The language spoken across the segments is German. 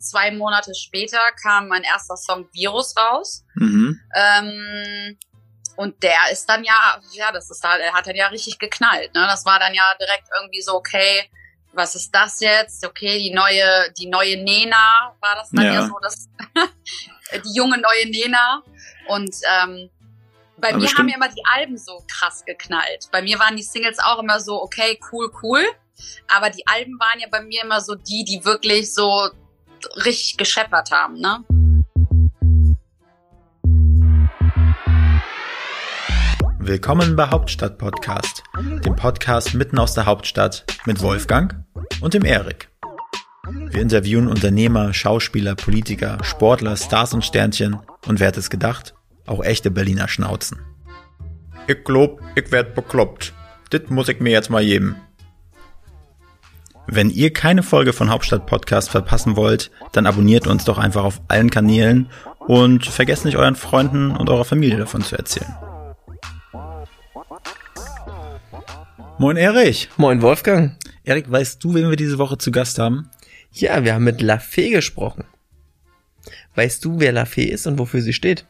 zwei Monate später kam mein erster Song Virus raus. Mhm. Ähm, und der ist dann ja, ja, das ist da, er hat dann ja richtig geknallt. Ne? Das war dann ja direkt irgendwie so, okay, was ist das jetzt? Okay, die neue, die neue Nena war das dann ja, ja so, das, die junge neue Nena. Und ähm, bei Aber mir haben ja immer die Alben so krass geknallt. Bei mir waren die Singles auch immer so, okay, cool, cool. Aber die Alben waren ja bei mir immer so die, die wirklich so richtig gescheppert haben, ne? Willkommen bei Hauptstadt Podcast, dem Podcast mitten aus der Hauptstadt mit Wolfgang und dem Erik. Wir interviewen Unternehmer, Schauspieler, Politiker, Sportler, Stars und Sternchen und wer hat es gedacht? Auch echte Berliner Schnauzen. Ich glaub, ich werd bekloppt. Das muss ich mir jetzt mal geben. Wenn ihr keine Folge von Hauptstadt Podcast verpassen wollt, dann abonniert uns doch einfach auf allen Kanälen und vergesst nicht euren Freunden und eurer Familie davon zu erzählen. Moin Erich. Moin Wolfgang. Erik, weißt du, wen wir diese Woche zu Gast haben? Ja, wir haben mit Lafay gesprochen. Weißt du, wer Lafay ist und wofür sie steht?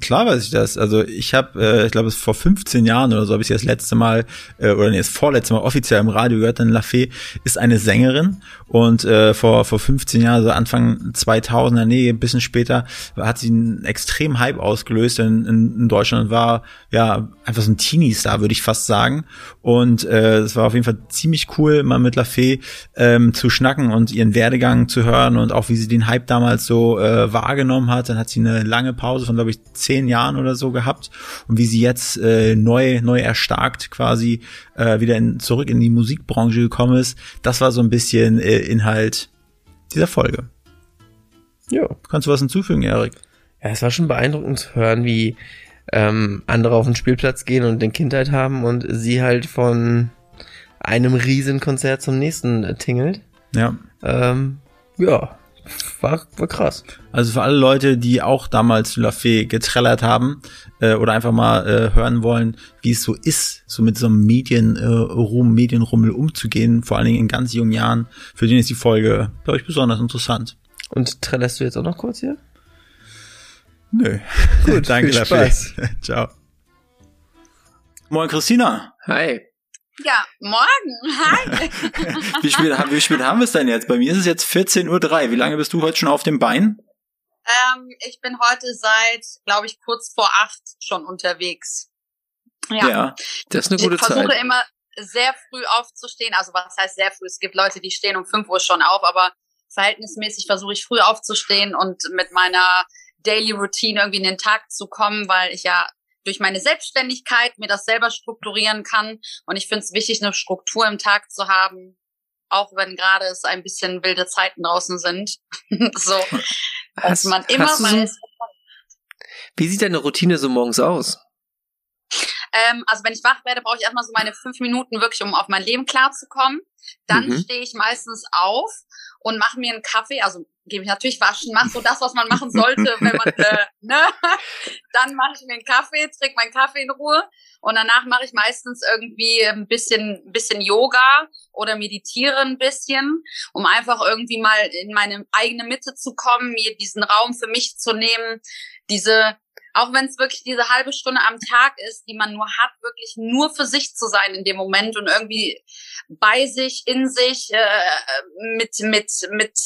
Klar weiß ich das. Also ich habe, äh, ich glaube, es vor 15 Jahren oder so habe ich sie das letzte Mal äh, oder nee, das vorletzte Mal offiziell im Radio gehört. Denn Lafay ist eine Sängerin und äh, vor vor 15 Jahren, so Anfang 2000er, nee, ein bisschen später, hat sie einen extrem Hype ausgelöst in, in, in Deutschland war ja einfach so ein Teenie-Star, würde ich fast sagen. Und äh, es war auf jeden Fall ziemlich cool, mal mit Lafay ähm, zu schnacken und ihren Werdegang zu hören und auch wie sie den Hype damals so äh, wahrgenommen hat. Dann hat sie eine lange Pause von, glaube ich, zehn Jahren oder so gehabt und wie sie jetzt äh, neu, neu erstarkt quasi äh, wieder in, zurück in die Musikbranche gekommen ist. Das war so ein bisschen äh, Inhalt dieser Folge. Ja. Kannst du was hinzufügen, Erik? Ja, es war schon beeindruckend zu hören, wie ähm, andere auf den Spielplatz gehen und den Kindheit haben und sie halt von einem Riesenkonzert zum nächsten tingelt. Ja. Ähm, ja, war, war krass. Also für alle Leute, die auch damals Lafay getrellert haben äh, oder einfach mal äh, hören wollen, wie es so ist, so mit so einem Medienruhm, äh, Medienrummel umzugehen, vor allen Dingen in ganz jungen Jahren, für den ist die Folge, glaube ich, besonders interessant. Und trällerst du jetzt auch noch kurz hier? Nö. Gut, danke dafür. Ciao. Moin Christina. Hi. Ja, morgen. Hi. wie, spät, wie spät haben wir es denn jetzt? Bei mir ist es jetzt 14.03 Uhr. Wie lange bist du heute schon auf dem Bein? Ähm, ich bin heute seit, glaube ich, kurz vor acht schon unterwegs. Ja, ja das ist eine gute Zeit. Ich versuche immer sehr früh aufzustehen. Also was heißt sehr früh? Es gibt Leute, die stehen um fünf Uhr schon auf, aber verhältnismäßig versuche ich früh aufzustehen und mit meiner Daily Routine irgendwie in den Tag zu kommen, weil ich ja durch meine Selbstständigkeit mir das selber strukturieren kann. Und ich finde es wichtig, eine Struktur im Tag zu haben, auch wenn gerade es ein bisschen wilde Zeiten draußen sind. so, dass man immer weiß. Wie sieht deine Routine so morgens aus? Ähm, also wenn ich wach werde, brauche ich erstmal so meine fünf Minuten wirklich, um auf mein Leben klarzukommen. Dann mhm. stehe ich meistens auf und mache mir einen Kaffee, also gehe mich natürlich waschen, mache so das, was man machen sollte, wenn man, äh, ne? Dann mache ich mir einen Kaffee, trinke meinen Kaffee in Ruhe und danach mache ich meistens irgendwie ein bisschen, ein bisschen Yoga oder meditiere ein bisschen, um einfach irgendwie mal in meine eigene Mitte zu kommen, mir diesen Raum für mich zu nehmen, diese auch wenn es wirklich diese halbe Stunde am Tag ist, die man nur hat, wirklich nur für sich zu sein in dem Moment und irgendwie bei sich, in sich, äh, mit, mit, mit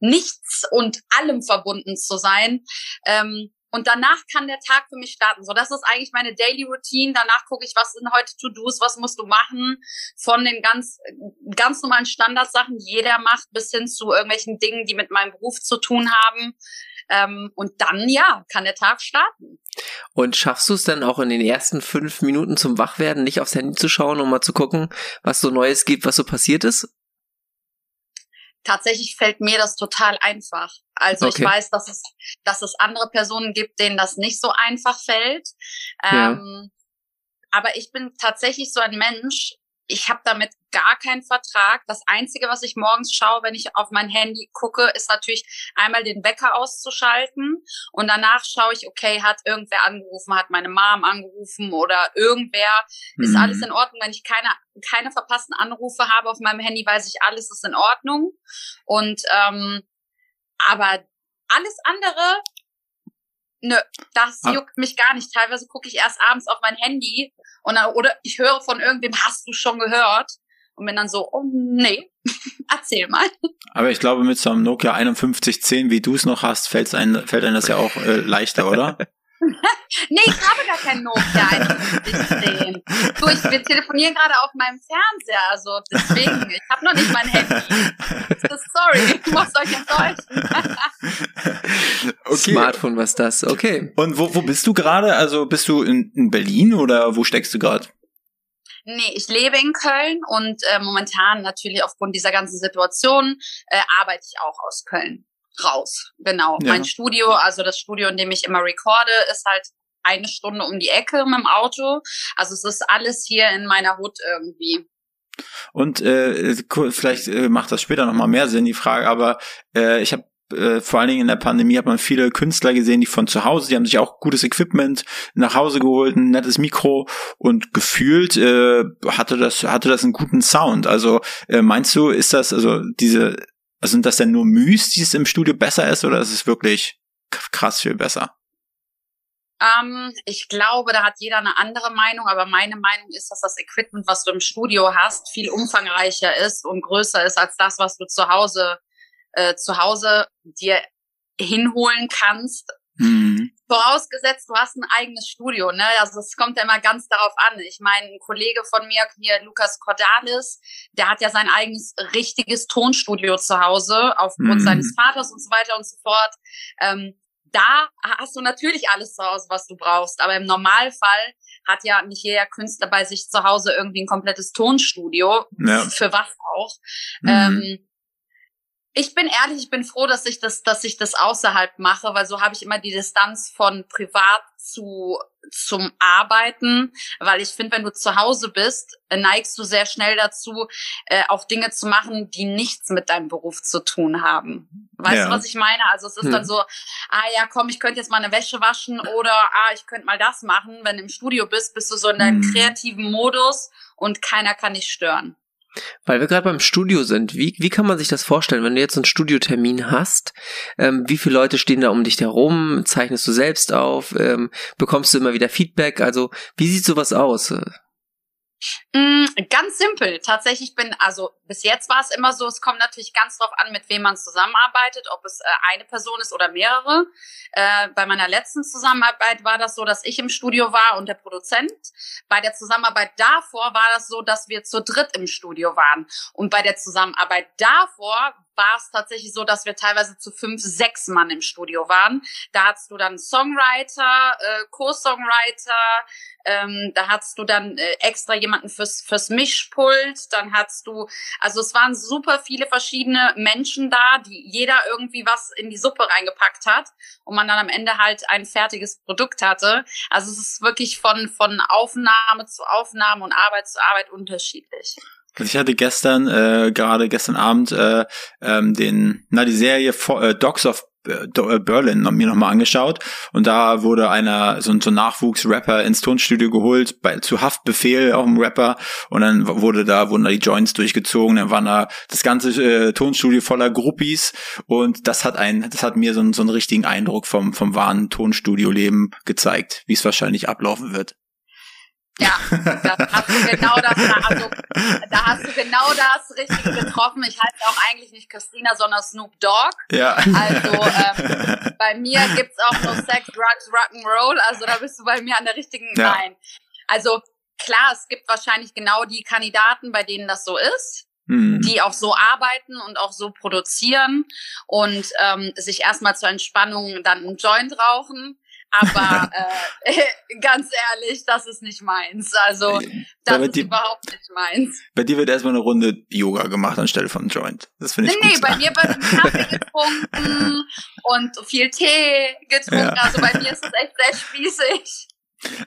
nichts und allem verbunden zu sein. Ähm, und danach kann der Tag für mich starten. So, das ist eigentlich meine Daily Routine. Danach gucke ich, was sind heute To-Dos, was musst du machen, von den ganz, ganz normalen Standardsachen, die jeder macht, bis hin zu irgendwelchen Dingen, die mit meinem Beruf zu tun haben. Ähm, und dann, ja, kann der Tag starten. Und schaffst du es dann auch in den ersten fünf Minuten zum Wachwerden, nicht aufs Handy zu schauen, um mal zu gucken, was so Neues gibt, was so passiert ist? Tatsächlich fällt mir das total einfach. Also okay. ich weiß, dass es, dass es andere Personen gibt, denen das nicht so einfach fällt. Ja. Ähm, aber ich bin tatsächlich so ein Mensch, ich habe damit gar keinen Vertrag. Das Einzige, was ich morgens schaue, wenn ich auf mein Handy gucke, ist natürlich einmal den Wecker auszuschalten und danach schaue ich, okay, hat irgendwer angerufen, hat meine Mom angerufen oder irgendwer, mhm. ist alles in Ordnung. Wenn ich keine, keine verpassten Anrufe habe auf meinem Handy, weiß ich, alles ist in Ordnung. Und ähm, Aber alles andere, nö, das Ah. juckt mich gar nicht. Teilweise gucke ich erst abends auf mein Handy und dann, oder ich höre von irgendwem, hast du schon gehört? Und bin dann so, oh nee, erzähl mal. Aber ich glaube, mit so einem Nokia 5110, wie du es noch hast, fällt's ein, fällt einem das ja auch äh, leichter, oder? Nee, ich habe gar kein Nokia 5110. Du, ich, wir telefonieren gerade auf meinem Fernseher, also deswegen, ich habe noch nicht mein Handy. Sorry, ich muss euch enttäuschen. Smartphone, was das? Okay. Und wo, wo bist du gerade? Also bist du in, in Berlin oder wo steckst du gerade? Nee, ich lebe in Köln und äh, momentan natürlich aufgrund dieser ganzen Situation äh, arbeite ich auch aus Köln raus. Genau. Ja. Mein Studio, also das Studio, in dem ich immer recorde, ist halt eine Stunde um die Ecke mit dem Auto. Also es ist alles hier in meiner Hut irgendwie. Und äh, vielleicht äh, macht das später nochmal mehr Sinn, die Frage, aber äh, ich habe äh, vor allen Dingen in der Pandemie hat man viele Künstler gesehen, die von zu Hause, die haben sich auch gutes Equipment nach Hause geholt, ein nettes Mikro und gefühlt äh, hatte das hatte das einen guten Sound. Also äh, meinst du, ist das also diese also sind das denn nur Müs, die es im Studio besser ist oder ist es wirklich krass viel besser? Ähm, ich glaube, da hat jeder eine andere Meinung, aber meine Meinung ist, dass das Equipment, was du im Studio hast, viel umfangreicher ist und größer ist als das, was du zu Hause äh, zu Hause dir hinholen kannst. Hm. Vorausgesetzt, du hast ein eigenes Studio, ne? Also es kommt ja immer ganz darauf an. Ich meine, ein Kollege von mir, hier Lukas Cordalis, der hat ja sein eigenes richtiges Tonstudio zu Hause aufgrund Mhm. seines Vaters und so weiter und so fort. Ähm, da hast du natürlich alles zu Hause, was du brauchst. Aber im Normalfall hat ja nicht jeder Künstler bei sich zu Hause irgendwie ein komplettes Tonstudio. Ja. Für was auch. Mhm. Ähm, ich bin ehrlich, ich bin froh, dass ich das, dass ich das außerhalb mache, weil so habe ich immer die Distanz von privat zu zum Arbeiten, weil ich finde, wenn du zu Hause bist, äh, neigst du sehr schnell dazu, äh, auch Dinge zu machen, die nichts mit deinem Beruf zu tun haben. Weißt Ja. du, was ich meine? Also es ist Hm. dann so, ah ja, komm, ich könnte jetzt mal eine Wäsche waschen oder ah, ich könnte mal das machen. Wenn du im Studio bist, bist du so in deinem Mhm. kreativen Modus und keiner kann dich stören. Weil wir gerade beim Studio sind, wie, wie kann man sich das vorstellen, wenn du jetzt einen Studiotermin hast? Ähm, wie viele Leute stehen da um dich herum? Zeichnest du selbst auf? Ähm, bekommst du immer wieder Feedback? Also, wie sieht sowas aus? Mm, ganz simpel. Tatsächlich bin, also bis jetzt war es immer so, es kommt natürlich ganz drauf an, mit wem man zusammenarbeitet, ob es äh, eine Person ist oder mehrere. Äh, bei meiner letzten Zusammenarbeit war das so, dass ich im Studio war und der Produzent. Bei der Zusammenarbeit davor war das so, dass wir zu dritt im Studio waren. Und bei der Zusammenarbeit davor war es tatsächlich so, dass wir teilweise zu fünf, sechs Mann im Studio waren. Da hattest du dann Songwriter, äh, Co-Songwriter, ähm, da hattest du dann äh, extra jemanden fürs, fürs Mischpult, dann hattest du, also es waren super viele verschiedene Menschen da, die jeder irgendwie was in die Suppe reingepackt hat und man dann am Ende halt ein fertiges Produkt hatte. Also es ist wirklich von, von Aufnahme zu Aufnahme und Arbeit zu Arbeit unterschiedlich. Also ich hatte gestern, äh, gerade gestern Abend, äh, ähm, den, na, die Serie äh, Dogs of äh, äh, Berlin mir nochmal angeschaut. Und da wurde einer, so ein so ein Nachwuchsrapper ins Tonstudio geholt, bei, zu Haftbefehl, auch ein Rapper. Und dann wurde da, wurden da die Joints durchgezogen, dann waren da das ganze äh, Tonstudio voller Groupies. Und das hat ein, das hat mir so, einen- so einen richtigen Eindruck vom, vom wahren Tonstudio-Leben gezeigt, wie es wahrscheinlich ablaufen wird. Ja, da hast du genau das, also da hast du genau das Richtige getroffen. Ich heiße auch eigentlich nicht Christina, sondern Snoop Dogg. Ja. Also ähm, bei mir gibt's auch nur Sex, Drugs, Rock'n'Roll. Also da bist du bei mir an der richtigen. Ja. Nein. Also klar, es gibt wahrscheinlich genau die Kandidaten, bei denen das so ist, Hm. die auch so arbeiten und auch so produzieren und ähm, sich erstmal zur Entspannung dann einen Joint rauchen. Aber äh, ganz ehrlich, das ist nicht meins. Also das Aber ist die- überhaupt nicht meins. Bei dir wird erstmal eine Runde Yoga gemacht anstelle von Joint. Das finde Nee, ich nee, gut. bei mir wird Kaffee getrunken und viel Tee getrunken. Ja. Also bei mir ist es echt sehr spießig.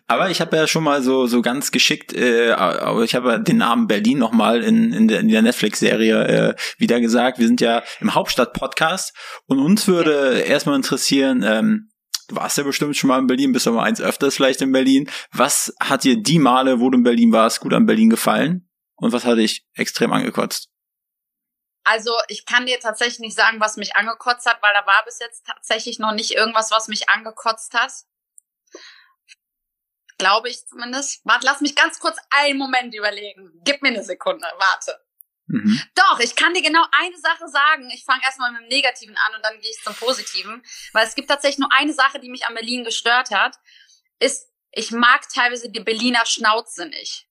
Aber ich habe ja schon mal so so ganz geschickt, äh, aber ich habe ja den Namen Berlin nochmal in, in der, in der Netflix-Serie äh, wieder gesagt. Wir sind ja im Hauptstadt-Podcast und uns würde erstmal interessieren, ähm, warst ja bestimmt schon mal in Berlin, bist mal eins öfters vielleicht in Berlin. Was hat dir die Male, wo du in Berlin warst, gut an Berlin gefallen? Und was hat dich extrem angekotzt? Also ich kann dir tatsächlich nicht sagen, was mich angekotzt hat, weil da war bis jetzt tatsächlich noch nicht irgendwas, was mich angekotzt hat. Glaube ich zumindest. Warte, lass mich ganz kurz einen Moment überlegen. Gib mir eine Sekunde, warte. Mhm. Doch, ich kann dir genau eine Sache sagen. Ich fange erstmal mit dem Negativen an und dann gehe ich zum Positiven. Weil es gibt tatsächlich nur eine Sache, die mich an Berlin gestört hat, ist, ich mag teilweise die Berliner Schnauze nicht.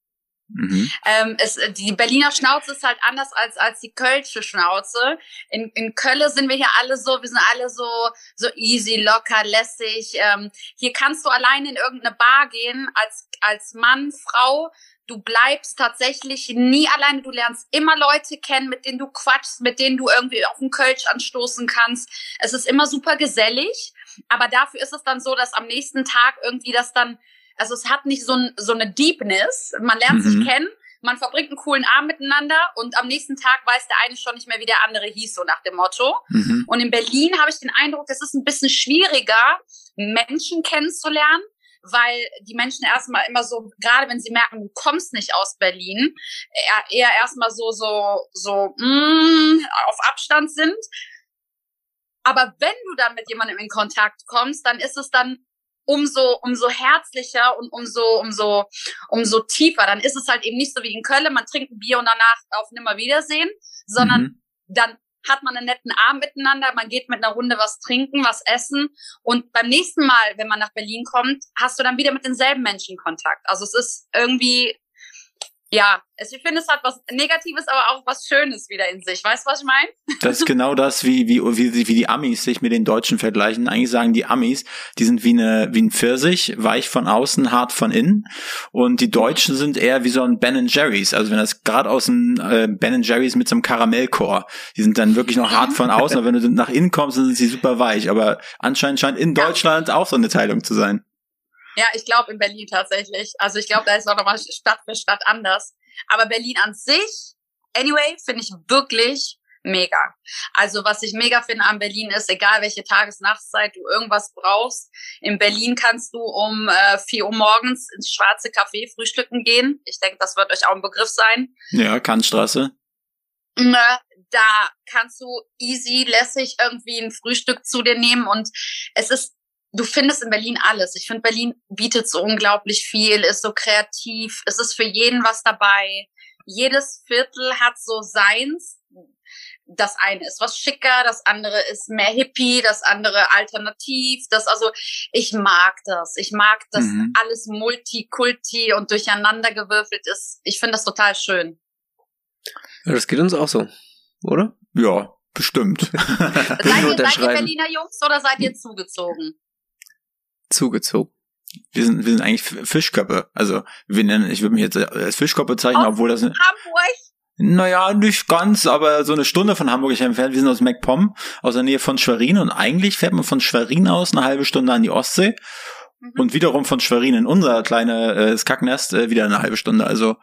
Mhm. Ähm, es, die Berliner Schnauze ist halt anders als, als die Kölsche Schnauze. In, in Köln sind wir hier alle so, wir sind alle so, so easy, locker, lässig. Ähm, hier kannst du alleine in irgendeine Bar gehen als, als Mann, Frau. Du bleibst tatsächlich nie alleine. Du lernst immer Leute kennen, mit denen du quatschst, mit denen du irgendwie auf den Kölsch anstoßen kannst. Es ist immer super gesellig. Aber dafür ist es dann so, dass am nächsten Tag irgendwie das dann also es hat nicht so, ein, so eine Deepness. Man lernt mhm. sich kennen, man verbringt einen coolen Abend miteinander und am nächsten Tag weiß der eine schon nicht mehr, wie der andere hieß, so nach dem Motto. Mhm. Und in Berlin habe ich den Eindruck, es ist ein bisschen schwieriger, Menschen kennenzulernen, weil die Menschen erstmal immer so, gerade wenn sie merken, du kommst nicht aus Berlin, eher, erstmal so, so, so, mm, auf Abstand sind. Aber wenn du dann mit jemandem in Kontakt kommst, dann ist es dann umso, umso herzlicher und umso, umso, umso tiefer. Dann ist es halt eben nicht so wie in Köln, man trinkt ein Bier und danach auf Nimmerwiedersehen, sondern mhm. dann hat man einen netten Abend miteinander, man geht mit einer Runde was trinken, was essen und beim nächsten Mal, wenn man nach Berlin kommt, hast du dann wieder mit denselben Menschen Kontakt. Also es ist irgendwie ja, also ich finde, es hat was Negatives, aber auch was Schönes wieder in sich. Weißt du, was ich meine? Das ist genau das, wie, wie, wie, wie die Amis sich mit den Deutschen vergleichen. Eigentlich sagen die Amis, die sind wie, eine, wie ein Pfirsich, weich von außen, hart von innen. Und die Deutschen sind eher wie so ein Ben Jerry's. Also wenn das gerade aus einem äh, Ben Jerry's mit so einem Karamellchor. Die sind dann wirklich noch hart von außen, aber wenn du nach innen kommst, dann sind sie super weich. Aber anscheinend scheint in Deutschland ja. auch so eine Teilung zu sein. Ja, ich glaube in Berlin tatsächlich. Also ich glaube, da ist auch nochmal Stadt für Stadt anders. Aber Berlin an sich, anyway, finde ich wirklich mega. Also was ich mega finde an Berlin ist, egal welche Tages-Nachtszeit du irgendwas brauchst, in Berlin kannst du um äh, 4 Uhr morgens ins schwarze Café frühstücken gehen. Ich denke, das wird euch auch ein Begriff sein. Ja, Kantstraße. Ne, da kannst du easy, lässig irgendwie ein Frühstück zu dir nehmen und es ist du findest in Berlin alles. Ich finde, Berlin bietet so unglaublich viel, ist so kreativ, es ist für jeden was dabei. Jedes Viertel hat so seins. Das eine ist was schicker, das andere ist mehr hippie, das andere alternativ. Das also, ich mag das. Ich mag, dass mhm. alles Multikulti und durcheinander gewürfelt ist. Ich finde das total schön. Ja, das geht uns auch so, oder? Ja, bestimmt. seid, ihr, seid ihr Berliner Jungs oder seid ihr zugezogen? Zugezogen. Wir sind, wir sind eigentlich Fischköppe. Also, wir nennen, ich würde mich jetzt als Fischköppe bezeichnen, aus obwohl das. Hamburg? Naja, nicht ganz, aber so eine Stunde von Hamburg entfernt. Wir sind aus MacPom, aus der Nähe von Schwerin und eigentlich fährt man von Schwerin aus eine halbe Stunde an die Ostsee mhm. und wiederum von Schwerin in unser kleines äh, Skacknest äh, wieder eine halbe Stunde. Also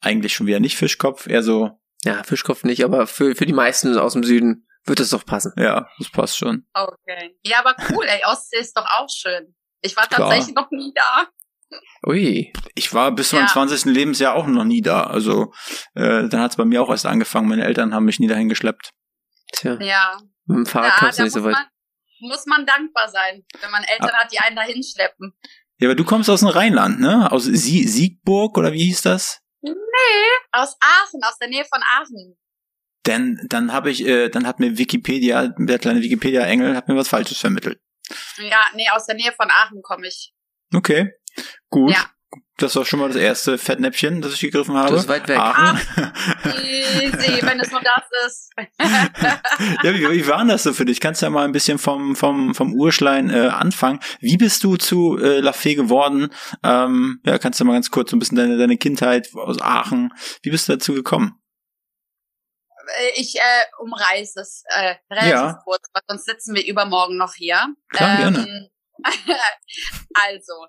eigentlich schon wieder nicht Fischkopf, eher so. Ja, Fischkopf nicht, aber für, für die meisten aus dem Süden wird es doch passen. Ja, das passt schon. Okay. Ja, aber cool, ey, Ostsee ist doch auch schön. Ich war tatsächlich Klar. noch nie da. Ui. Ich war bis zu meinem ja. 20. Lebensjahr auch noch nie da. Also äh, dann hat es bei mir auch erst angefangen. Meine Eltern haben mich nie dahin geschleppt. Tja. Ja. Mit dem Fahrrad ja, kommst du nicht so weit. Man, muss man dankbar sein, wenn man Eltern ah. hat, die einen dahin schleppen. Ja, aber du kommst aus dem Rheinland, ne? Aus Sie Siegburg oder wie hieß das? Nee, aus Aachen, aus der Nähe von Aachen. Denn dann habe ich, äh, dann hat mir Wikipedia, der kleine Wikipedia-Engel, hat mir was Falsches vermittelt. Ja, nee, aus der Nähe von Aachen komme ich. Okay, gut. Ja. Das war schon mal das erste Fettnäpfchen, das ich gegriffen habe. Das ist weit weg. Aachen. Ach, easy, wenn es nur das ist. ja, wie, wie war denn das so für dich? Kannst du ja mal ein bisschen vom, vom, vom Urschlein äh, anfangen. Wie bist du zu äh, Lafay geworden? Ähm, ja, kannst du mal ganz kurz so ein bisschen deine, deine Kindheit aus Aachen. Wie bist du dazu gekommen? Äh, ich äh, umreiße es äh, relativ ja. kurz, weil sonst sitzen wir übermorgen noch hier. Klar, ähm, gerne. also,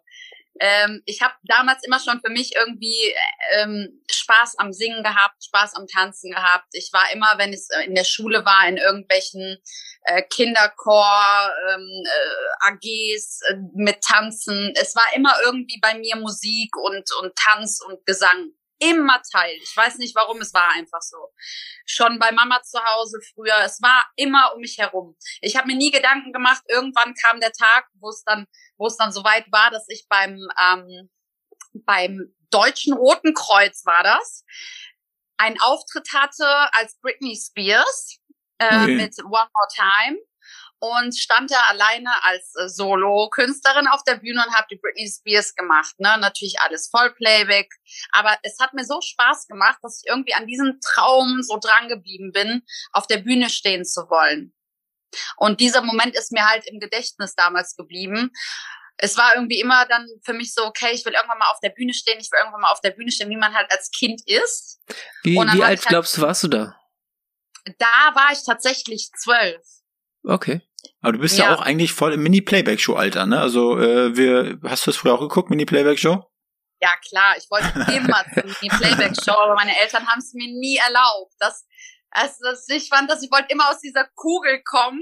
ähm, ich habe damals immer schon für mich irgendwie ähm, Spaß am Singen gehabt, Spaß am Tanzen gehabt. Ich war immer, wenn es in der Schule war, in irgendwelchen äh, Kinderchor, ähm, äh, AGs äh, mit Tanzen. Es war immer irgendwie bei mir Musik und, und Tanz und Gesang. Immer Teil. Ich weiß nicht warum, es war einfach so. Schon bei Mama zu Hause früher, es war immer um mich herum. Ich habe mir nie Gedanken gemacht. Irgendwann kam der Tag, wo es dann, wo es dann soweit war, dass ich beim ähm, beim Deutschen Roten Kreuz war das, einen Auftritt hatte als Britney Spears äh, okay. mit One More Time und stand da alleine als äh, Solo-Künstlerin auf der Bühne und habe die Britney Spears gemacht. Ne? Natürlich alles Vollplayback. Aber es hat mir so Spaß gemacht, dass ich irgendwie an diesem Traum so dran geblieben bin, auf der Bühne stehen zu wollen. Und dieser Moment ist mir halt im Gedächtnis damals geblieben. Es war irgendwie immer dann für mich so, okay, ich will irgendwann mal auf der Bühne stehen, ich will irgendwann mal auf der Bühne stehen, wie man halt als Kind ist. Wie, wie alt halt, glaubst du, warst du da? Da war ich tatsächlich zwölf. Okay. Aber du bist ja, ja auch eigentlich voll im Mini-Playback-Show-Alter, ne? Also, äh, wir, hast du das früher auch geguckt, Mini-Playback-Show? Ja, klar, ich wollte immer zur Mini-Playback-Show, aber meine Eltern haben es mir nie erlaubt. Das, also, ich fand, dass ich wollte immer aus dieser Kugel kommen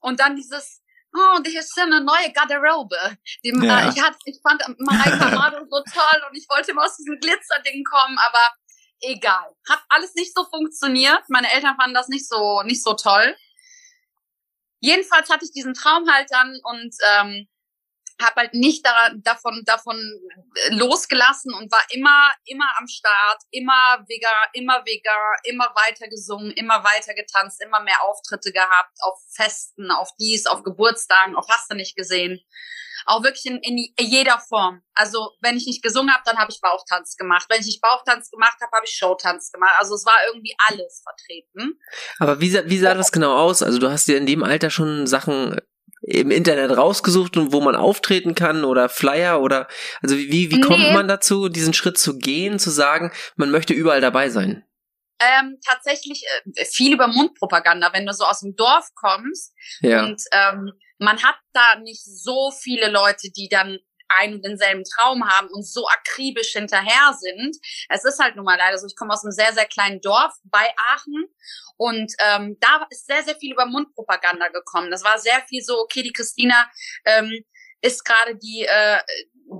und dann dieses, oh, hier ist ja eine neue Garderobe. Die, ja. äh, ich, hat, ich fand Mareika Mado so toll und ich wollte immer aus diesem Glitzerding kommen, aber egal. Hat alles nicht so funktioniert. Meine Eltern fanden das nicht so, nicht so toll. Jedenfalls hatte ich diesen Traum halt dann und ähm, habe halt nicht da, davon davon äh, losgelassen und war immer immer am Start, immer Vega, immer Vega, immer weiter gesungen, immer weiter getanzt, immer mehr Auftritte gehabt auf Festen, auf dies, auf Geburtstagen, auf hast du nicht gesehen auch wirklich in, in jeder Form. Also wenn ich nicht gesungen habe, dann habe ich Bauchtanz gemacht. Wenn ich nicht Bauchtanz gemacht habe, habe ich Showtanz gemacht. Also es war irgendwie alles vertreten. Aber wie, wie sah das genau aus? Also du hast dir in dem Alter schon Sachen im Internet rausgesucht und wo man auftreten kann oder Flyer oder also wie, wie kommt nee. man dazu, diesen Schritt zu gehen, zu sagen, man möchte überall dabei sein? Ähm, tatsächlich äh, viel über Mundpropaganda, wenn du so aus dem Dorf kommst ja. und ähm, man hat da nicht so viele Leute, die dann einen und denselben Traum haben und so akribisch hinterher sind. Es ist halt nun mal leider so, ich komme aus einem sehr, sehr kleinen Dorf bei Aachen und ähm, da ist sehr, sehr viel über Mundpropaganda gekommen. Das war sehr viel so, okay, die Christina ähm, ist gerade die, äh,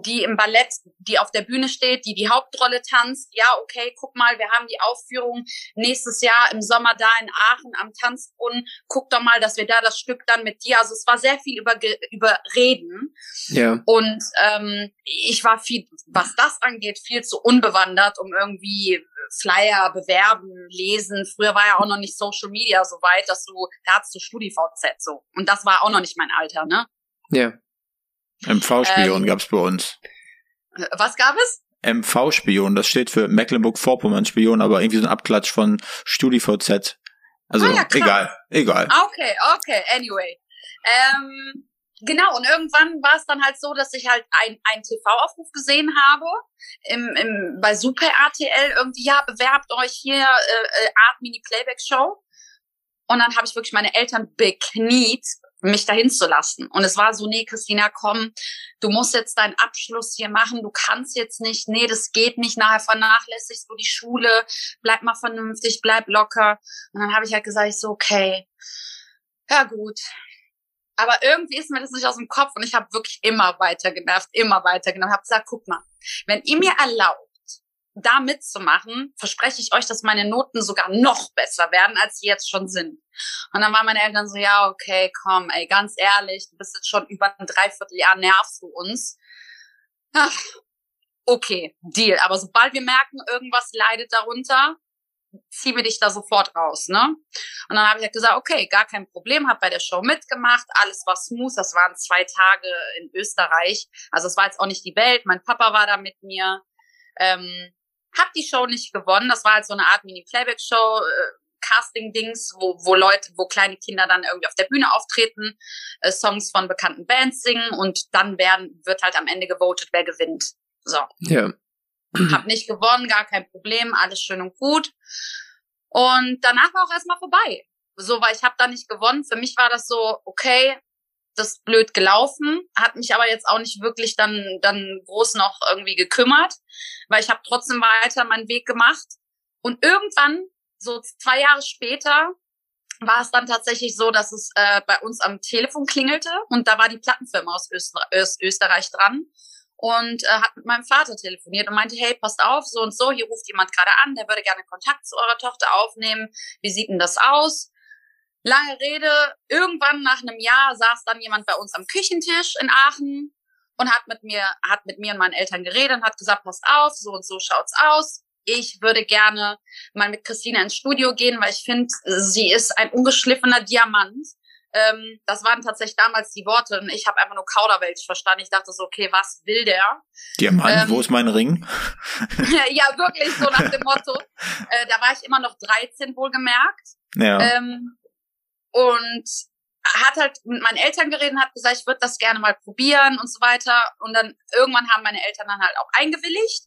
die im Ballett, die auf der Bühne steht, die die Hauptrolle tanzt. Ja, okay, guck mal, wir haben die Aufführung nächstes Jahr im Sommer da in Aachen am Tanzbrunnen. Guck doch mal, dass wir da das Stück dann mit dir. Also es war sehr viel über über Reden. Ja. Und ähm, ich war viel, was das angeht, viel zu unbewandert, um irgendwie Flyer bewerben, lesen. Früher war ja auch noch nicht Social Media so weit, dass du, da hattest du StudiVZ so. Und das war auch noch nicht mein Alter, ne? Ja. MV-Spion ähm, gab's bei uns. Was gab es? MV-Spion, das steht für Mecklenburg-Vorpommern-Spion, aber irgendwie so ein Abklatsch von StudiVZ. Also ah, ja, egal, egal. Okay, okay, anyway. Ähm, genau, und irgendwann war es dann halt so, dass ich halt ein, einen TV-Aufruf gesehen habe im, im, bei Super RTL irgendwie, ja, bewerbt euch hier äh, äh Art Mini Playback Show. Und dann habe ich wirklich meine Eltern bekniet mich dahin zu lassen. Und es war so, nee, Christina, komm, du musst jetzt deinen Abschluss hier machen, du kannst jetzt nicht, nee, das geht nicht, nachher vernachlässigst du die Schule, bleib mal vernünftig, bleib locker. Und dann habe ich halt gesagt, ich so, okay, ja gut. Aber irgendwie ist mir das nicht aus dem Kopf und ich habe wirklich immer weiter genervt, immer weiter genervt. Habe gesagt, guck mal, wenn ihr mir erlaubt, da mitzumachen, verspreche ich euch, dass meine Noten sogar noch besser werden, als sie jetzt schon sind. Und dann waren meine Eltern so, ja, okay, komm, ey, ganz ehrlich, du bist jetzt schon über ein Dreivierteljahr, nervst du uns. Ach, okay, Deal. Aber sobald wir merken, irgendwas leidet darunter, ziehen wir dich da sofort raus, ne? Und dann habe ich halt gesagt, okay, gar kein Problem, habe bei der Show mitgemacht, alles war smooth, das waren zwei Tage in Österreich, also es war jetzt auch nicht die Welt, mein Papa war da mit mir, ähm, hab die Show nicht gewonnen. Das war halt so eine Art Mini-Playback-Show, äh, Casting-Dings, wo, wo Leute, wo kleine Kinder dann irgendwie auf der Bühne auftreten, äh, Songs von bekannten Bands singen und dann werden, wird halt am Ende gewotet, wer gewinnt. So. Ja. Hab nicht gewonnen, gar kein Problem, alles schön und gut. Und danach war auch erstmal vorbei. So, weil ich habe da nicht gewonnen. Für mich war das so, okay, das blöd gelaufen, hat mich aber jetzt auch nicht wirklich dann, dann groß noch irgendwie gekümmert, weil ich habe trotzdem weiter meinen Weg gemacht. Und irgendwann, so zwei Jahre später, war es dann tatsächlich so, dass es äh, bei uns am Telefon klingelte und da war die Plattenfirma aus Öster Österreich dran. und äh, hat mit meinem Vater telefoniert und meinte, hey, passt auf, so und so, hier ruft jemand gerade an, der würde gerne Kontakt zu eurer Tochter aufnehmen. Wie sieht denn das aus? Lange Rede, irgendwann nach einem Jahr saß dann jemand bei uns am Küchentisch in Aachen und hat mit mir, hat mit mir und meinen Eltern geredet und hat gesagt, passt auf, so und so schaut's aus. Ich würde gerne mal mit Christina ins Studio gehen, weil ich finde, sie ist ein ungeschliffener Diamant. Ähm, das waren tatsächlich damals die Worte und ich habe einfach nur Kauderwelsch verstanden. Ich dachte so, okay, was will der? Diamant, ähm, wo ist mein Ring? ja, wirklich so nach dem Motto. Äh, da war ich immer noch 13 wohlgemerkt. Ja. Ähm, und hat halt mit meinen Eltern geredet und hat gesagt, ich würde das gerne mal probieren und so weiter. Und dann irgendwann haben meine Eltern dann halt auch eingewilligt.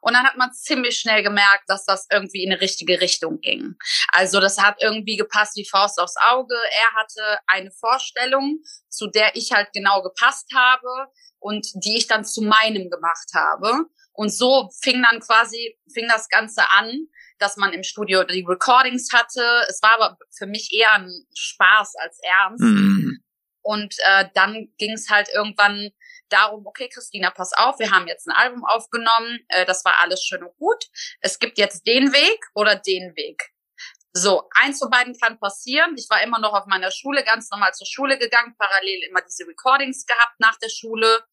Und dann hat man ziemlich schnell gemerkt, dass das irgendwie in eine richtige Richtung ging. Also das hat irgendwie gepasst wie Faust aufs Auge. Er hatte eine Vorstellung, zu der ich halt genau gepasst habe und die ich dann zu meinem gemacht habe. Und so fing dann quasi, fing das Ganze an, dass man im Studio die Recordings hatte. Es war aber für mich eher ein Spaß als Ernst. Mhm. Und äh, dann ging es halt irgendwann darum, okay, Christina, pass auf, wir haben jetzt ein Album aufgenommen, äh, das war alles schön und gut. Es gibt jetzt den Weg oder den Weg. So, eins von beiden kann passieren. Ich war immer noch auf meiner Schule, ganz normal zur Schule gegangen, parallel immer diese Recordings gehabt nach der Schule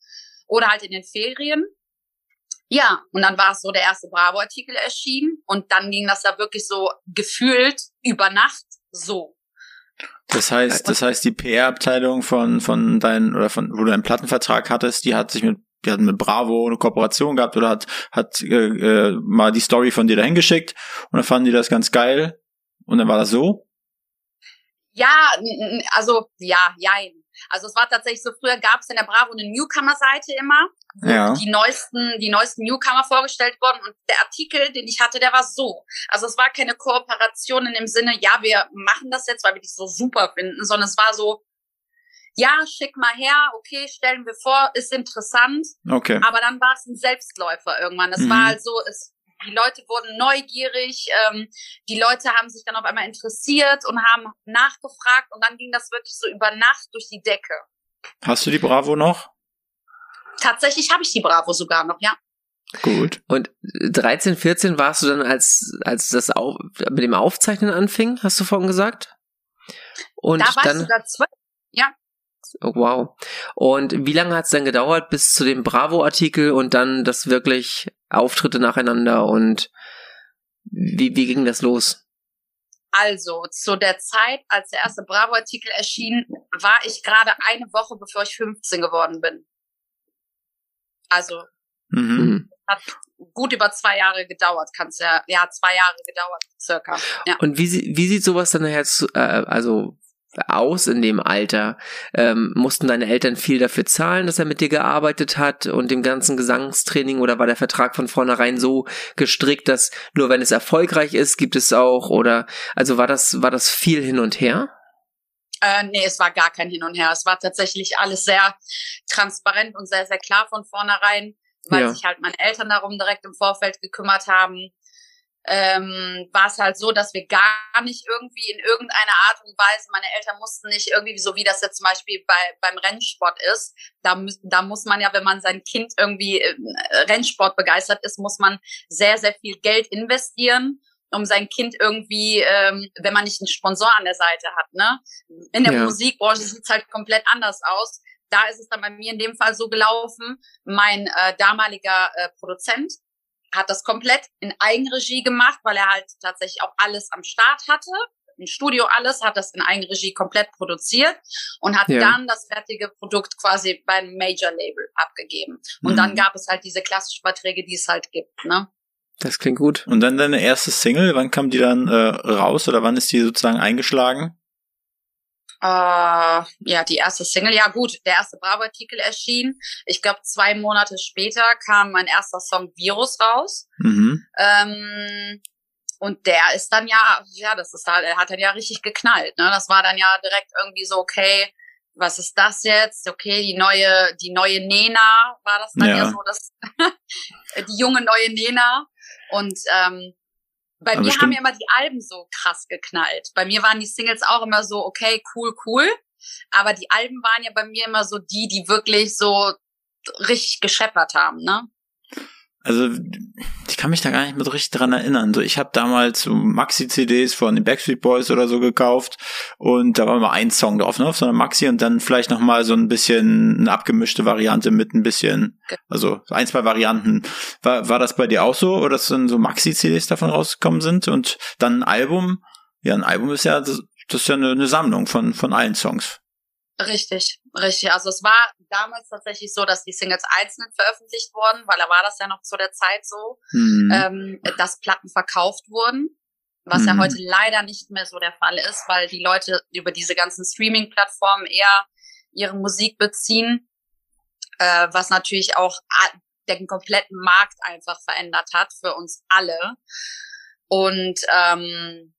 oder halt in den Ferien. Ja, und dann war es so, der erste Bravo-Artikel erschienen und dann ging das ja wirklich so gefühlt über Nacht so. Das heißt, das heißt, die PR-Abteilung von, von deinen, oder von, wo du einen Plattenvertrag hattest, die hat sich mit, die hat mit Bravo eine Kooperation gehabt oder hat, hat äh, äh, mal die Story von dir dahin geschickt und dann fanden die das ganz geil und dann war das so? Ja, also ja, jein. Also es war tatsächlich so, früher gab es in der Bravo eine Newcomer-Seite immer, wo ja. die neuesten, die neuesten Newcomer vorgestellt wurden. Und der Artikel, den ich hatte, der war so. Also es war keine Kooperation in dem Sinne, ja, wir machen das jetzt, weil wir dich so super finden, sondern es war so, ja, schick mal her, okay, stellen wir vor, ist interessant. Okay. Aber dann war es ein Selbstläufer irgendwann. Es mhm. war halt so, es die Leute wurden neugierig, ähm, die Leute haben sich dann auf einmal interessiert und haben nachgefragt und dann ging das wirklich so über Nacht durch die Decke. Hast du die Bravo noch? Tatsächlich habe ich die Bravo sogar noch, ja. Gut. Und 13, 14 warst du dann, als, als das auf, mit dem Aufzeichnen anfing, hast du vorhin gesagt? Und da warst dann, du da zwölf, ja. Oh, wow. Und wie lange hat es dann gedauert bis zu dem Bravo-Artikel und dann das wirklich Auftritte nacheinander und wie, wie ging das los? Also, zu der Zeit, als der erste Bravo-Artikel erschien, war ich gerade eine Woche, bevor ich 15 geworden bin. Also, mhm. hat gut über zwei Jahre gedauert, kann's ja, ja, zwei Jahre gedauert, circa. Ja. Und wie, wie sieht sowas dann jetzt, äh, also aus in dem Alter? Ähm, mussten deine Eltern viel dafür zahlen, dass er mit dir gearbeitet hat und dem ganzen Gesangstraining oder war der Vertrag von vornherein so gestrickt, dass nur wenn es erfolgreich ist, gibt es auch oder also war das war das viel hin und her? Äh, nee, es war gar kein Hin und Her. Es war tatsächlich alles sehr transparent und sehr, sehr klar von vornherein, weil ja. sich halt meine Eltern darum direkt im Vorfeld gekümmert haben ähm, war es halt so, dass wir gar nicht irgendwie in irgendeiner Art und Weise, meine Eltern mussten nicht irgendwie, so wie das jetzt zum Beispiel bei, beim Rennsport ist, da, da muss man ja, wenn man sein Kind irgendwie äh, Rennsport begeistert ist, muss man sehr, sehr viel Geld investieren um sein Kind irgendwie, ähm, wenn man nicht einen Sponsor an der Seite hat, ne? In der ja. Musikbranche sieht's halt komplett anders aus. Da ist es dann bei mir in dem Fall so gelaufen. Mein äh, damaliger äh, Produzent, hat das komplett in Eigenregie gemacht, weil er halt tatsächlich auch alles am Start hatte. Im Studio alles, hat das in Eigenregie komplett produziert und hat ja. dann das fertige Produkt quasi beim Major Label abgegeben. Und mhm. dann gab es halt diese klassischen Verträge, die es halt gibt, ne? Das klingt gut. Und dann deine erste Single, wann kam die dann äh, raus oder wann ist die sozusagen eingeschlagen? Äh, ja, die erste Single, ja gut, der erste Bravo-Artikel erschien. Ich glaube, zwei Monate später kam mein erster Song Virus raus. Mhm. Ähm, und der ist dann ja, ja, das ist halt, er hat dann ja richtig geknallt. Ne? Das war dann ja direkt irgendwie so, okay, was ist das jetzt? Okay, die neue, die neue Nena war das dann ja, ja so, das die junge neue Nena. Und ähm, bei Aber mir stimmt. haben ja immer die Alben so krass geknallt. Bei mir waren die Singles auch immer so, okay, cool, cool. Aber die Alben waren ja bei mir immer so die, die wirklich so richtig gescheppert haben, ne? Also ich kann mich da gar nicht mehr so richtig dran erinnern. So, ich habe damals so Maxi-CDs von den Backstreet Boys oder so gekauft und da war immer ein Song drauf, ne, auf so einer Maxi und dann vielleicht noch mal so ein bisschen eine abgemischte Variante mit ein bisschen, also ein, zwei Varianten. War, war das bei dir auch so oder dass dann so Maxi-CDs davon rausgekommen sind und dann ein Album? Ja, ein Album ist ja, das, das ist ja eine, eine Sammlung von, von allen Songs. Richtig, richtig. Also es war damals tatsächlich so, dass die Singles einzeln veröffentlicht wurden, weil da war das ja noch zu der Zeit so, mhm. ähm, dass Platten verkauft wurden, was mhm. ja heute leider nicht mehr so der Fall ist, weil die Leute über diese ganzen Streaming-Plattformen eher ihre Musik beziehen, äh, was natürlich auch den kompletten Markt einfach verändert hat für uns alle. Und ähm,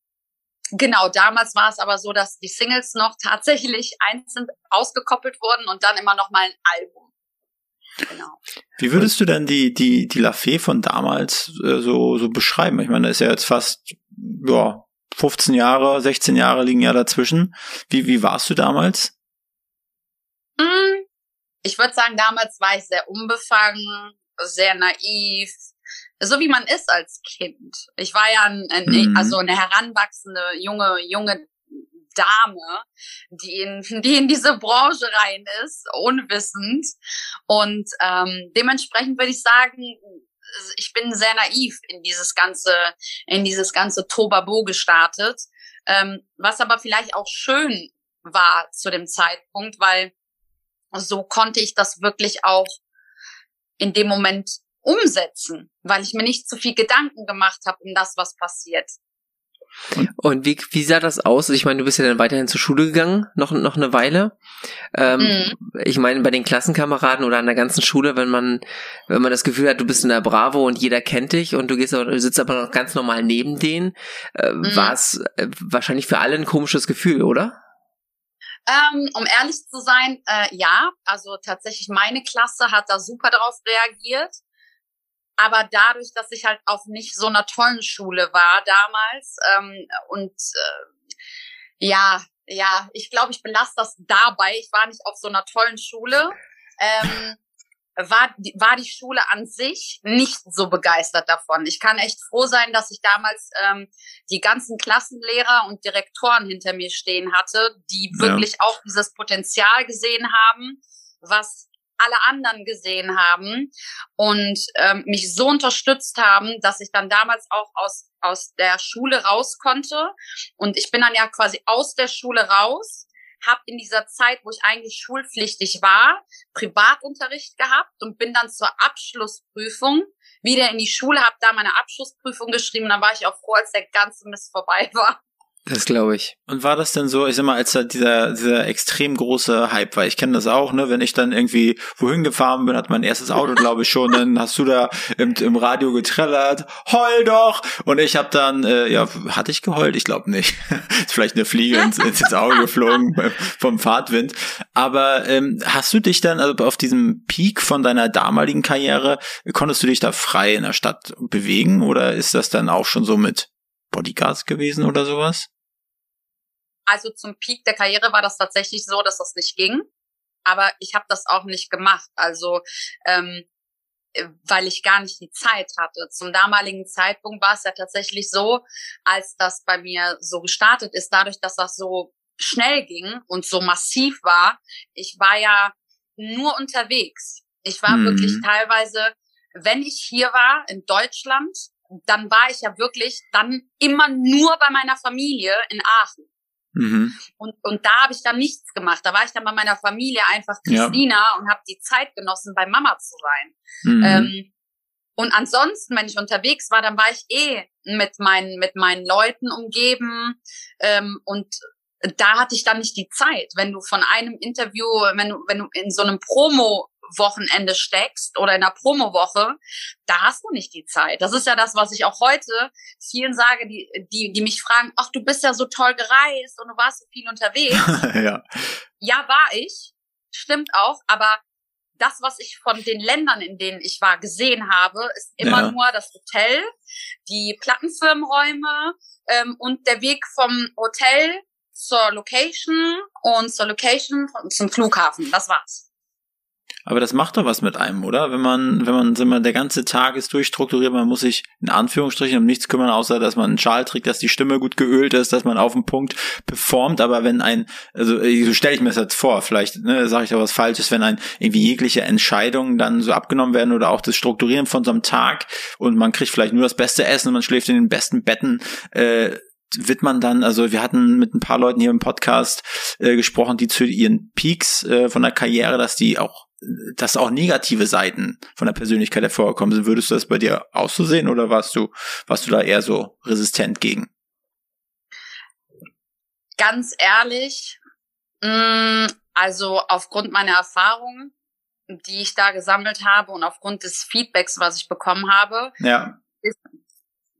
Genau, damals war es aber so, dass die Singles noch tatsächlich einzeln ausgekoppelt wurden und dann immer noch mal ein Album. Genau. Wie würdest du denn die, die, die La Fee von damals äh, so, so beschreiben? Ich meine, da ist ja jetzt fast, ja, 15 Jahre, 16 Jahre liegen ja dazwischen. Wie, wie warst du damals? Hm, ich würde sagen, damals war ich sehr unbefangen, sehr naiv, so wie man ist als Kind. Ich war ja ein, ein mhm. also eine heranwachsende junge junge Dame, die in, die in diese Branche rein ist, unwissend. Und ähm, dementsprechend würde ich sagen, ich bin sehr naiv in dieses ganze, in dieses ganze Tobabo gestartet. Ähm, was aber vielleicht auch schön war zu dem Zeitpunkt, weil so konnte ich das wirklich auch in dem Moment umsetzen, weil ich mir nicht zu viel Gedanken gemacht habe um das, was passiert. Und wie, wie sah das aus? Ich meine, du bist ja dann weiterhin zur Schule gegangen, noch, noch eine Weile. Ähm, mhm. Ich meine, bei den Klassenkameraden oder an der ganzen Schule, wenn man, wenn man das Gefühl hat, du bist in der Bravo und jeder kennt dich und du gehst, du sitzt aber noch ganz normal neben denen, äh, mhm. war es äh, wahrscheinlich für alle ein komisches Gefühl, oder? Ähm, um ehrlich zu sein, äh, ja. Also tatsächlich meine Klasse hat da super drauf reagiert. Aber dadurch, dass ich halt auf nicht so einer tollen Schule war damals ähm, und äh, ja, ja, ich glaube, ich belasse das dabei. Ich war nicht auf so einer tollen Schule. Ähm, war, war die Schule an sich nicht so begeistert davon. Ich kann echt froh sein, dass ich damals ähm, die ganzen Klassenlehrer und Direktoren hinter mir stehen hatte, die wirklich ja. auch dieses Potenzial gesehen haben, was alle anderen gesehen haben und ähm, mich so unterstützt haben, dass ich dann damals auch aus, aus der Schule raus konnte. Und ich bin dann ja quasi aus der Schule raus, habe in dieser Zeit, wo ich eigentlich schulpflichtig war, Privatunterricht gehabt und bin dann zur Abschlussprüfung wieder in die Schule, habe da meine Abschlussprüfung geschrieben. Dann war ich auch froh, als der ganze Mist vorbei war. Das glaube ich. Und war das denn so, ich sag mal, als da dieser, dieser extrem große Hype war, ich kenne das auch, ne, wenn ich dann irgendwie wohin gefahren bin, hat mein erstes Auto, glaube ich schon, dann hast du da im, im Radio getrellert, heul doch! Und ich habe dann, äh, ja, hatte ich geheult? Ich glaube nicht. Ist vielleicht eine Fliege ins, ins Auge geflogen vom Fahrtwind. Aber ähm, hast du dich dann, also auf diesem Peak von deiner damaligen Karriere, konntest du dich da frei in der Stadt bewegen oder ist das dann auch schon so mit Bodyguards gewesen oder sowas? Also zum Peak der Karriere war das tatsächlich so, dass das nicht ging. Aber ich habe das auch nicht gemacht. Also ähm, äh, weil ich gar nicht die Zeit hatte. Zum damaligen Zeitpunkt war es ja tatsächlich so, als das bei mir so gestartet ist, dadurch, dass das so schnell ging und so massiv war. Ich war ja nur unterwegs. Ich war mhm. wirklich teilweise, wenn ich hier war in Deutschland, dann war ich ja wirklich dann immer nur bei meiner Familie in Aachen. Mhm. Und, und da habe ich dann nichts gemacht. Da war ich dann bei meiner Familie einfach Christina ja. und habe die Zeit genossen, bei Mama zu sein. Mhm. Ähm, und ansonsten, wenn ich unterwegs war, dann war ich eh mit meinen, mit meinen Leuten umgeben. Ähm, und da hatte ich dann nicht die Zeit. Wenn du von einem Interview, wenn du, wenn du in so einem Promo Wochenende steckst oder in einer Promowoche, da hast du nicht die Zeit. Das ist ja das, was ich auch heute vielen sage, die, die, die mich fragen, ach, du bist ja so toll gereist und du warst so viel unterwegs. ja. ja, war ich. Stimmt auch, aber das, was ich von den Ländern, in denen ich war, gesehen habe, ist immer ja. nur das Hotel, die Plattenfirmenräume ähm, und der Weg vom Hotel zur Location und zur Location zum Flughafen. Das war's. Aber das macht doch was mit einem, oder? Wenn man, wenn man, wenn man der ganze Tag ist durchstrukturiert, man muss sich in Anführungsstrichen um nichts kümmern, außer dass man einen Schal trägt, dass die Stimme gut geölt ist, dass man auf den Punkt performt. Aber wenn ein, also so stelle ich mir das jetzt vor, vielleicht ne, sage ich da was Falsches, wenn ein irgendwie jegliche Entscheidungen dann so abgenommen werden oder auch das Strukturieren von so einem Tag und man kriegt vielleicht nur das beste Essen und man schläft in den besten Betten, äh, wird man dann, also wir hatten mit ein paar Leuten hier im Podcast äh, gesprochen, die zu ihren Peaks äh, von der Karriere, dass die auch dass auch negative Seiten von der Persönlichkeit hervorgekommen sind. Würdest du das bei dir auszusehen oder warst du, warst du da eher so resistent gegen? Ganz ehrlich, mm, also aufgrund meiner Erfahrungen, die ich da gesammelt habe und aufgrund des Feedbacks, was ich bekommen habe, ja. ist,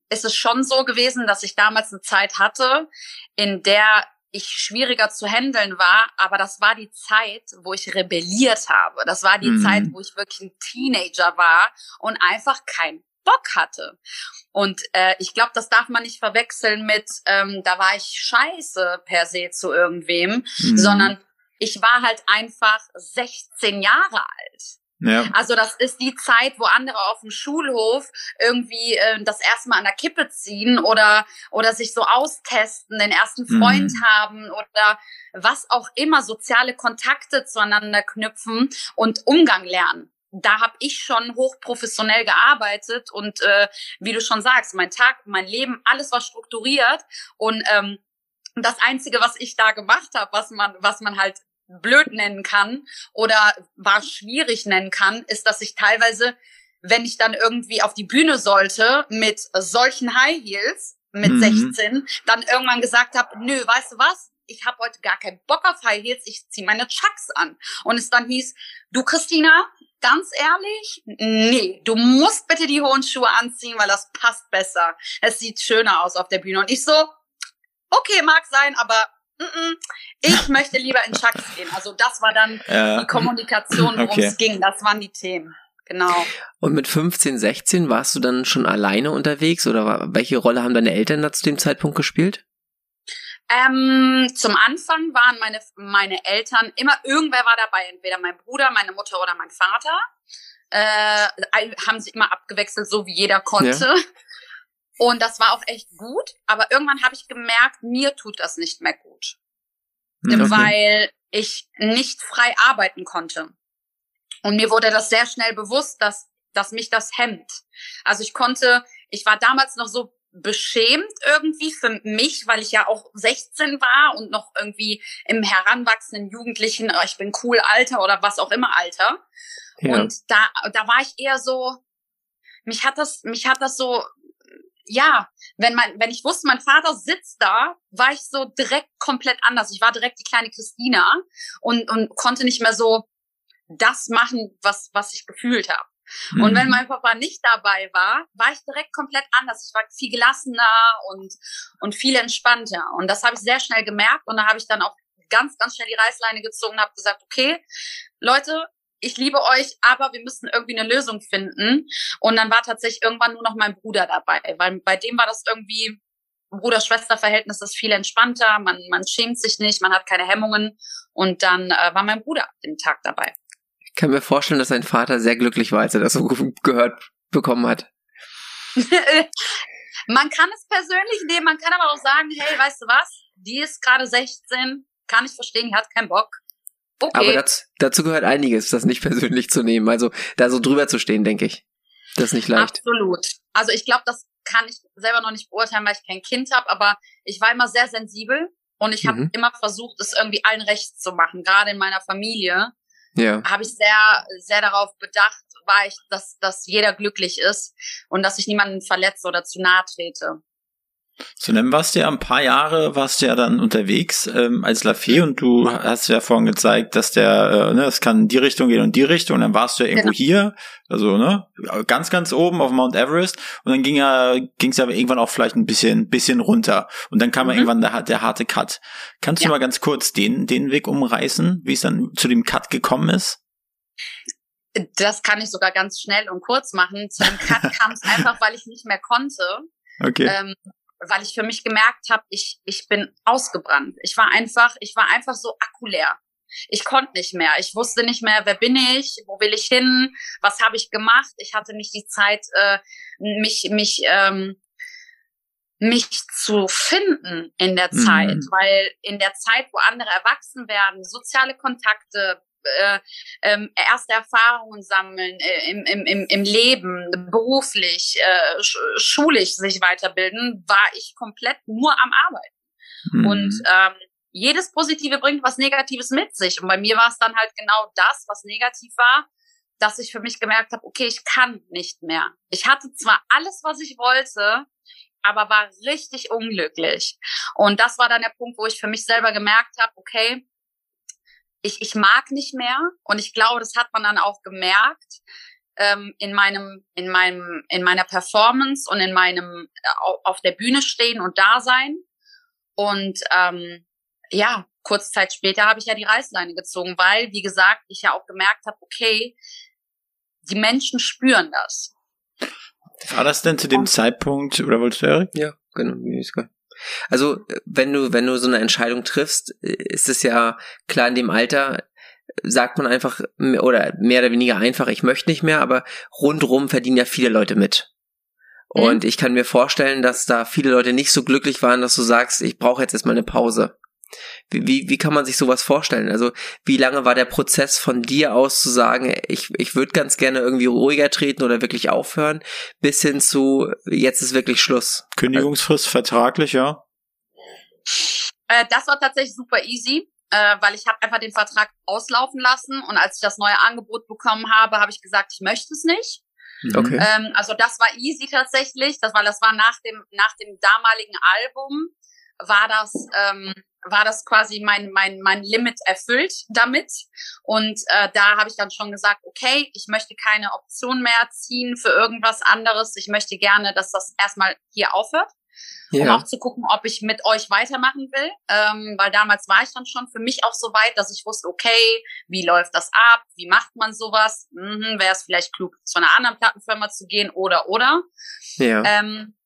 ist es schon so gewesen, dass ich damals eine Zeit hatte, in der ich schwieriger zu handeln war, aber das war die Zeit, wo ich rebelliert habe. Das war die mhm. Zeit, wo ich wirklich ein Teenager war und einfach keinen Bock hatte. Und äh, ich glaube, das darf man nicht verwechseln mit, ähm, da war ich scheiße per se zu irgendwem, mhm. sondern ich war halt einfach 16 Jahre alt. Ja. Also das ist die Zeit, wo andere auf dem Schulhof irgendwie äh, das erstmal an der Kippe ziehen oder oder sich so austesten, den ersten Freund mhm. haben oder was auch immer, soziale Kontakte zueinander knüpfen und Umgang lernen. Da habe ich schon hochprofessionell gearbeitet und äh, wie du schon sagst, mein Tag, mein Leben, alles war strukturiert und ähm, das einzige, was ich da gemacht habe, was man, was man halt blöd nennen kann oder war schwierig nennen kann, ist, dass ich teilweise, wenn ich dann irgendwie auf die Bühne sollte mit solchen High Heels mit mhm. 16, dann irgendwann gesagt habe, nö, weißt du was? Ich habe heute gar keinen Bock auf High Heels, ich zieh meine Chucks an. Und es dann hieß, du Christina, ganz ehrlich, nee, du musst bitte die hohen Schuhe anziehen, weil das passt besser. Es sieht schöner aus auf der Bühne. Und ich so, okay, mag sein, aber ich möchte lieber in Chucks gehen. Also das war dann ja. die Kommunikation, worum okay. es ging. Das waren die Themen. Genau. Und mit 15, 16 warst du dann schon alleine unterwegs oder welche Rolle haben deine Eltern da zu dem Zeitpunkt gespielt? Ähm, zum Anfang waren meine, meine Eltern immer, irgendwer war dabei, entweder mein Bruder, meine Mutter oder mein Vater. Äh, haben sie immer abgewechselt, so wie jeder konnte. Ja. Und das war auch echt gut, aber irgendwann habe ich gemerkt, mir tut das nicht mehr gut. Hm, okay. Weil ich nicht frei arbeiten konnte. Und mir wurde das sehr schnell bewusst, dass, dass mich das hemmt. Also ich konnte, ich war damals noch so beschämt irgendwie für mich, weil ich ja auch 16 war und noch irgendwie im heranwachsenden Jugendlichen, oh, ich bin cool Alter oder was auch immer Alter. Ja. Und da, da war ich eher so, mich hat das, mich hat das so ja, wenn man, wenn ich wusste, mein Vater sitzt da, war ich so direkt komplett anders. Ich war direkt die kleine Christina und, und konnte nicht mehr so das machen, was, was ich gefühlt habe. Mhm. Und wenn mhm. mein Papa nicht dabei war, war ich direkt komplett anders. Ich war viel gelassener und, und viel entspannter. Und das habe ich sehr schnell gemerkt. Und da habe ich dann auch ganz, ganz schnell die Reißleine gezogen und habe gesagt, okay, Leute, ich liebe euch, aber wir müssen irgendwie eine Lösung finden. Und dann war tatsächlich irgendwann nur noch mein Bruder dabei, weil bei dem war das irgendwie Bruder-Schwester-Verhältnis ist viel entspannter, man, man schämt sich nicht, man hat keine Hemmungen. Und dann äh, war mein Bruder den Tag dabei. Ich kann mir vorstellen, dass sein Vater sehr glücklich war, als er das so gehört bekommen hat. man kann es persönlich nehmen, man kann aber auch sagen, hey, weißt du was, die ist gerade 16, kann ich verstehen, die hat keinen Bock. Okay. Aber dazu, dazu gehört einiges, das nicht persönlich zu nehmen. Also da so drüber zu stehen, denke ich. Das ist nicht leicht. Absolut. Also ich glaube, das kann ich selber noch nicht beurteilen, weil ich kein Kind habe, aber ich war immer sehr sensibel und ich habe mhm. immer versucht, es irgendwie allen recht zu machen. Gerade in meiner Familie ja. habe ich sehr, sehr darauf bedacht, war ich, dass, dass jeder glücklich ist und dass ich niemanden verletze oder zu nahe trete. So, dann warst du ja ein paar Jahre, warst du ja dann unterwegs ähm, als Lafay und du hast ja vorhin gezeigt, dass der, äh, ne, es kann in die Richtung gehen und die Richtung und dann warst du ja irgendwo genau. hier, also ne, ganz, ganz oben auf Mount Everest und dann ging ja, ging es ja irgendwann auch vielleicht ein bisschen, bisschen runter und dann kam mhm. ja irgendwann der, der harte Cut. Kannst ja. du mal ganz kurz den, den Weg umreißen, wie es dann zu dem Cut gekommen ist? Das kann ich sogar ganz schnell und kurz machen. Zu dem Cut kam es einfach, weil ich nicht mehr konnte. Okay. Ähm, weil ich für mich gemerkt habe, ich, ich bin ausgebrannt. Ich war einfach, ich war einfach so akkulär. Ich konnte nicht mehr. Ich wusste nicht mehr, wer bin ich, wo will ich hin, was habe ich gemacht. Ich hatte nicht die Zeit, äh, mich, mich, ähm, mich zu finden in der mhm. Zeit, weil in der Zeit, wo andere erwachsen werden, soziale Kontakte, äh, ähm, erste Erfahrungen sammeln äh, im, im, im, im Leben, beruflich, äh, sch schulisch sich weiterbilden, war ich komplett nur am Arbeiten. Mhm. Und ähm, jedes Positive bringt was Negatives mit sich. Und bei mir war es dann halt genau das, was negativ war, dass ich für mich gemerkt habe, okay, ich kann nicht mehr. Ich hatte zwar alles, was ich wollte, aber war richtig unglücklich. Und das war dann der Punkt, wo ich für mich selber gemerkt habe, okay, ich, ich mag nicht mehr. Und ich glaube, das hat man dann auch gemerkt ähm, in meinem, in meinem, in meiner Performance und in meinem äh, auf der Bühne stehen und da sein. Und ähm, ja, kurze Zeit später habe ich ja die Reißleine gezogen, weil, wie gesagt, ich ja auch gemerkt habe, okay, die Menschen spüren das. War das denn zu dem Zeitpunkt, oder wolltest du, Erik? Ja, genau. Also, wenn du, wenn du so eine Entscheidung triffst, ist es ja klar in dem Alter, sagt man einfach, oder mehr oder weniger einfach, ich möchte nicht mehr, aber rundrum verdienen ja viele Leute mit. Und mhm. ich kann mir vorstellen, dass da viele Leute nicht so glücklich waren, dass du sagst, ich brauche jetzt erstmal eine Pause. Wie, wie, wie kann man sich sowas vorstellen? Also, wie lange war der Prozess von dir aus zu sagen, ich, ich würde ganz gerne irgendwie ruhiger treten oder wirklich aufhören, bis hin zu, jetzt ist wirklich Schluss? Kündigungsfrist vertraglich, ja? Äh, das war tatsächlich super easy, äh, weil ich habe einfach den Vertrag auslaufen lassen und als ich das neue Angebot bekommen habe, habe ich gesagt, ich möchte es nicht. Mhm. Okay. Ähm, also das war easy tatsächlich, das war das war nach dem nach dem damaligen Album war das ähm, war das quasi mein, mein, mein Limit erfüllt damit. Und äh, da habe ich dann schon gesagt, okay, ich möchte keine Option mehr ziehen für irgendwas anderes. Ich möchte gerne, dass das erstmal hier aufhört. Ja. Um auch zu gucken, ob ich mit euch weitermachen will. Ähm, weil damals war ich dann schon für mich auch so weit, dass ich wusste, okay, wie läuft das ab? Wie macht man sowas? Mhm, Wäre es vielleicht klug, zu einer anderen Plattenfirma zu gehen oder oder. Ja. Ähm,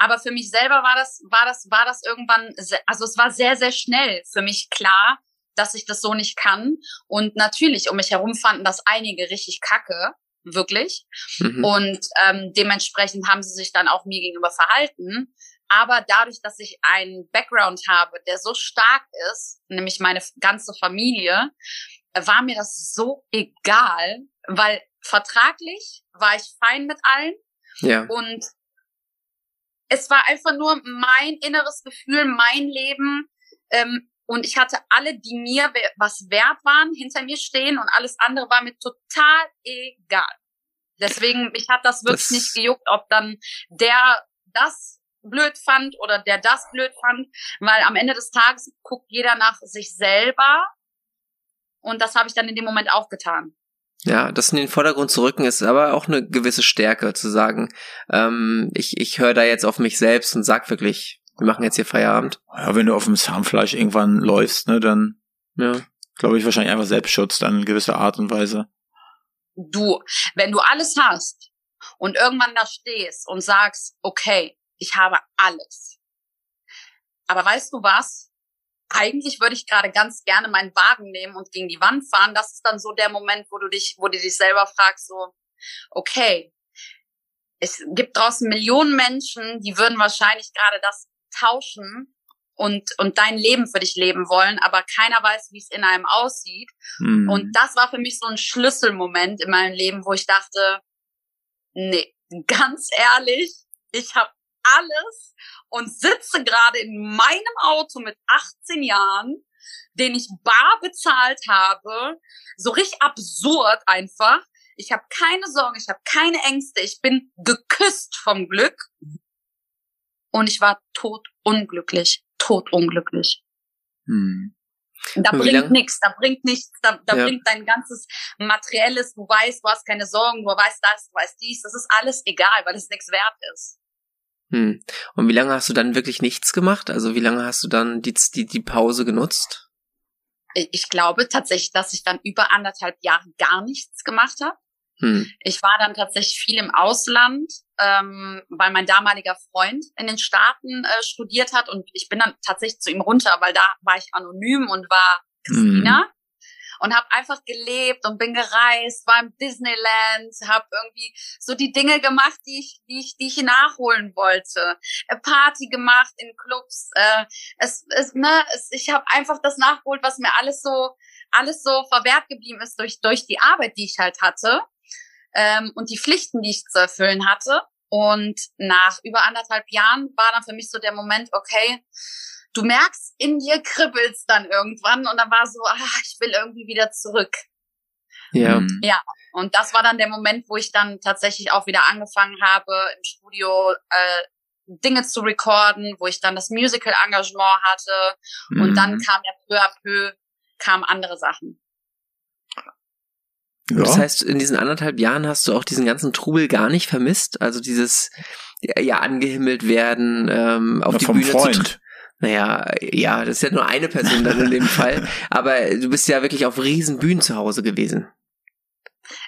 aber für mich selber war das, war das, war das irgendwann, also es war sehr, sehr schnell für mich klar, dass ich das so nicht kann. Und natürlich um mich herum fanden das einige richtig kacke, wirklich. Mhm. Und ähm, dementsprechend haben sie sich dann auch mir gegenüber verhalten. Aber dadurch, dass ich einen Background habe, der so stark ist, nämlich meine ganze Familie, war mir das so egal, weil vertraglich war ich fein mit allen. Ja. Und es war einfach nur mein inneres Gefühl, mein Leben. Ähm, und ich hatte alle, die mir was wert waren, hinter mir stehen und alles andere war mir total egal. Deswegen, mich hat das wirklich das nicht gejuckt, ob dann der das blöd fand oder der das blöd fand, weil am Ende des Tages guckt jeder nach sich selber und das habe ich dann in dem Moment auch getan. Ja, das in den Vordergrund zu rücken ist aber auch eine gewisse Stärke zu sagen, ähm, ich, ich höre da jetzt auf mich selbst und sag wirklich, wir machen jetzt hier Feierabend. Ja, wenn du auf dem Zahnfleisch irgendwann läufst, ne, dann ja. glaube ich wahrscheinlich einfach Selbstschutz dann in gewisser Art und Weise. Du, wenn du alles hast und irgendwann da stehst und sagst, okay, ich habe alles. Aber weißt du was? Eigentlich würde ich gerade ganz gerne meinen Wagen nehmen und gegen die Wand fahren. Das ist dann so der Moment, wo du dich, wo du dich selber fragst, so, okay, es gibt draußen Millionen Menschen, die würden wahrscheinlich gerade das tauschen und, und dein Leben für dich leben wollen, aber keiner weiß, wie es in einem aussieht. Mhm. Und das war für mich so ein Schlüsselmoment in meinem Leben, wo ich dachte, nee, ganz ehrlich, ich habe alles und sitze gerade in meinem Auto mit 18 Jahren, den ich bar bezahlt habe. So richtig absurd einfach. Ich habe keine Sorgen, ich habe keine Ängste, ich bin geküsst vom Glück. Und ich war tot unglücklich, tot unglücklich. Hm. Da bringt nichts, da bringt nichts, da, da ja. bringt dein ganzes Materielles, du weißt, du hast keine Sorgen, du weißt das, du weißt dies, das ist alles egal, weil es nichts wert ist. Hm. Und wie lange hast du dann wirklich nichts gemacht? Also wie lange hast du dann die, die, die Pause genutzt? Ich glaube tatsächlich, dass ich dann über anderthalb Jahre gar nichts gemacht habe. Hm. Ich war dann tatsächlich viel im Ausland, ähm, weil mein damaliger Freund in den Staaten äh, studiert hat und ich bin dann tatsächlich zu ihm runter, weil da war ich anonym und war Christina. Hm. Und habe einfach gelebt und bin gereist, war im Disneyland, habe irgendwie so die Dinge gemacht, die ich, die ich, die ich nachholen wollte. Party gemacht in Clubs. Äh, es, es, ne, es, ich habe einfach das nachgeholt, was mir alles so alles so verwehrt geblieben ist durch durch die Arbeit, die ich halt hatte ähm, und die Pflichten, die ich zu erfüllen hatte. Und nach über anderthalb Jahren war dann für mich so der Moment, okay, du merkst, in dir kribbelt's dann irgendwann und dann war so, ach, ich will irgendwie wieder zurück. Ja. Mhm. Ja. Und das war dann der Moment, wo ich dann tatsächlich auch wieder angefangen habe, im Studio äh, Dinge zu recorden, wo ich dann das Musical-Engagement hatte. Mhm. Und dann kam ja peu à peu, kamen andere Sachen. Ja. Das heißt, in diesen anderthalb Jahren hast du auch diesen ganzen Trubel gar nicht vermisst? Also dieses ja angehimmelt werden, ähm, auf ja, die Bühne Freund. zu naja, ja, das ist ja nur eine Person dann in dem Fall. Aber du bist ja wirklich auf riesen Bühnen zu Hause gewesen.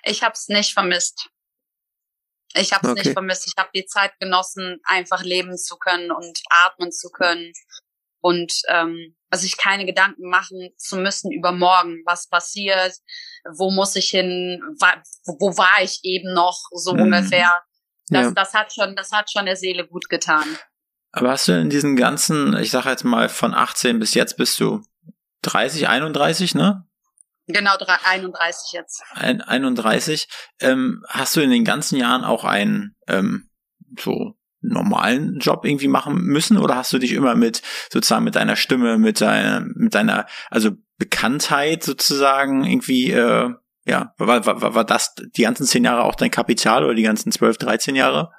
Ich habe es nicht vermisst. Ich habe es okay. nicht vermisst. Ich habe die Zeit genossen, einfach leben zu können und atmen zu können und ähm, also sich keine Gedanken machen zu müssen über morgen, was passiert, wo muss ich hin, wo, wo war ich eben noch so mhm. ungefähr. Das, ja. das hat schon, das hat schon der Seele gut getan. Aber hast du in diesen ganzen, ich sag jetzt mal von 18 bis jetzt bist du 30, 31, ne? Genau, 31 jetzt. Ein, 31. Ähm, hast du in den ganzen Jahren auch einen ähm, so normalen Job irgendwie machen müssen oder hast du dich immer mit sozusagen mit deiner Stimme, mit deiner, mit deiner also Bekanntheit sozusagen irgendwie äh, ja war, war, war das die ganzen zehn Jahre auch dein Kapital oder die ganzen zwölf, dreizehn Jahre?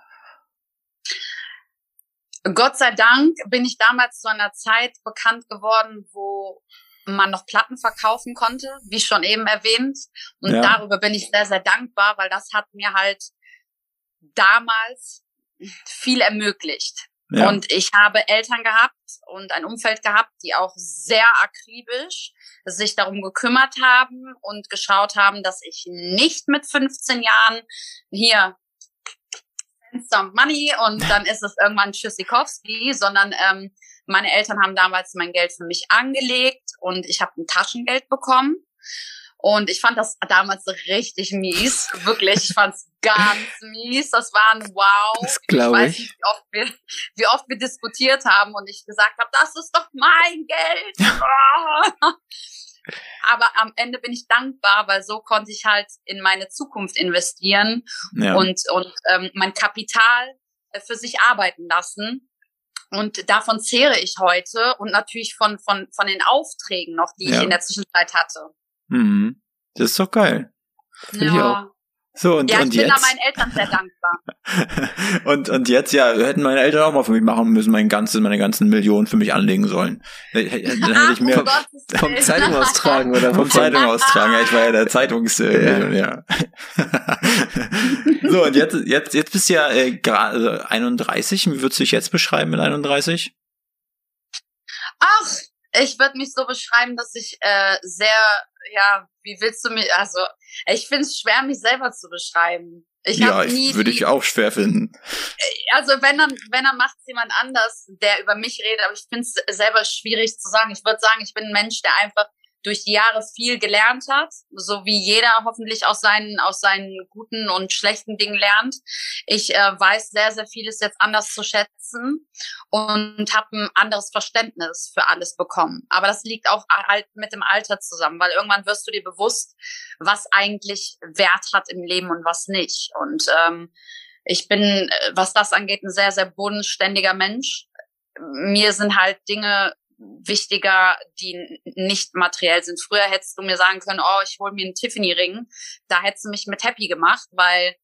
Gott sei Dank bin ich damals zu einer Zeit bekannt geworden, wo man noch Platten verkaufen konnte, wie schon eben erwähnt. Und ja. darüber bin ich sehr, sehr dankbar, weil das hat mir halt damals viel ermöglicht. Ja. Und ich habe Eltern gehabt und ein Umfeld gehabt, die auch sehr akribisch sich darum gekümmert haben und geschaut haben, dass ich nicht mit 15 Jahren hier some money und dann ist es irgendwann Tschüssikowski, sondern ähm, meine Eltern haben damals mein Geld für mich angelegt und ich habe ein Taschengeld bekommen. Und ich fand das damals richtig mies. Wirklich, ich fand's ganz mies. Das war ein Wow. Das glaube ich. Nicht, wie, oft wir, wie oft wir diskutiert haben und ich gesagt habe, das ist doch mein Geld. Aber am Ende bin ich dankbar, weil so konnte ich halt in meine Zukunft investieren ja. und, und ähm, mein Kapital äh, für sich arbeiten lassen. Und davon zehre ich heute und natürlich von, von, von den Aufträgen noch, die ja. ich in der Zwischenzeit hatte. Mhm. Das ist doch geil. Find ja. So, und, ja, und ich bin jetzt? da meinen Eltern sehr dankbar. und, und jetzt, ja, hätten meine Eltern auch mal für mich machen müssen, meine ganzen, meine ganzen Millionen für mich anlegen sollen. Dann hätte ich mir oh vom Zeitung austragen oder vom Zeitung austragen. Ja, ich war ja der Zeitungs, äh, ja. so, und jetzt, jetzt, jetzt bist du ja äh, gerade 31. Wie würdest du dich jetzt beschreiben mit 31? Ach, ich würde mich so beschreiben, dass ich äh, sehr, ja, wie willst du mich, also ich finde es schwer, mich selber zu beschreiben. Ich ja, nie würde ich auch schwer finden. Also wenn dann, wenn dann macht es jemand anders, der über mich redet, aber ich finde es selber schwierig zu sagen. Ich würde sagen, ich bin ein Mensch, der einfach durch die Jahre viel gelernt hat, so wie jeder hoffentlich aus seinen aus seinen guten und schlechten Dingen lernt. Ich äh, weiß sehr sehr vieles jetzt anders zu schätzen und habe ein anderes Verständnis für alles bekommen. Aber das liegt auch halt mit dem Alter zusammen, weil irgendwann wirst du dir bewusst, was eigentlich Wert hat im Leben und was nicht. Und ähm, ich bin, äh, was das angeht, ein sehr sehr bodenständiger Mensch. Mir sind halt Dinge wichtiger, die nicht materiell sind. Früher hättest du mir sagen können, oh, ich hole mir einen Tiffany-Ring. Da hättest du mich mit happy gemacht, weil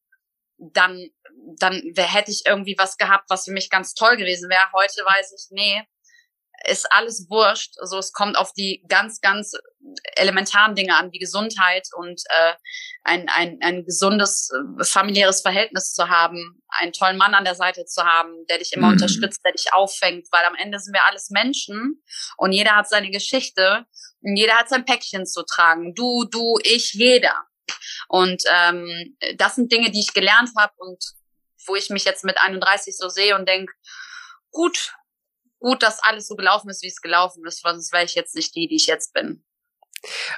dann, dann hätte ich irgendwie was gehabt, was für mich ganz toll gewesen wäre. Heute weiß ich, nee, ist alles wurscht. Also es kommt auf die ganz, ganz elementaren Dinge an, wie Gesundheit und äh, ein, ein, ein gesundes äh, familiäres Verhältnis zu haben, einen tollen Mann an der Seite zu haben, der dich immer mhm. unterstützt, der dich auffängt, weil am Ende sind wir alles Menschen und jeder hat seine Geschichte und jeder hat sein Päckchen zu tragen. Du, du, ich, jeder. Und ähm, das sind Dinge, die ich gelernt habe und wo ich mich jetzt mit 31 so sehe und denk, gut, gut, dass alles so gelaufen ist, wie es gelaufen ist, sonst wäre ich jetzt nicht die, die ich jetzt bin.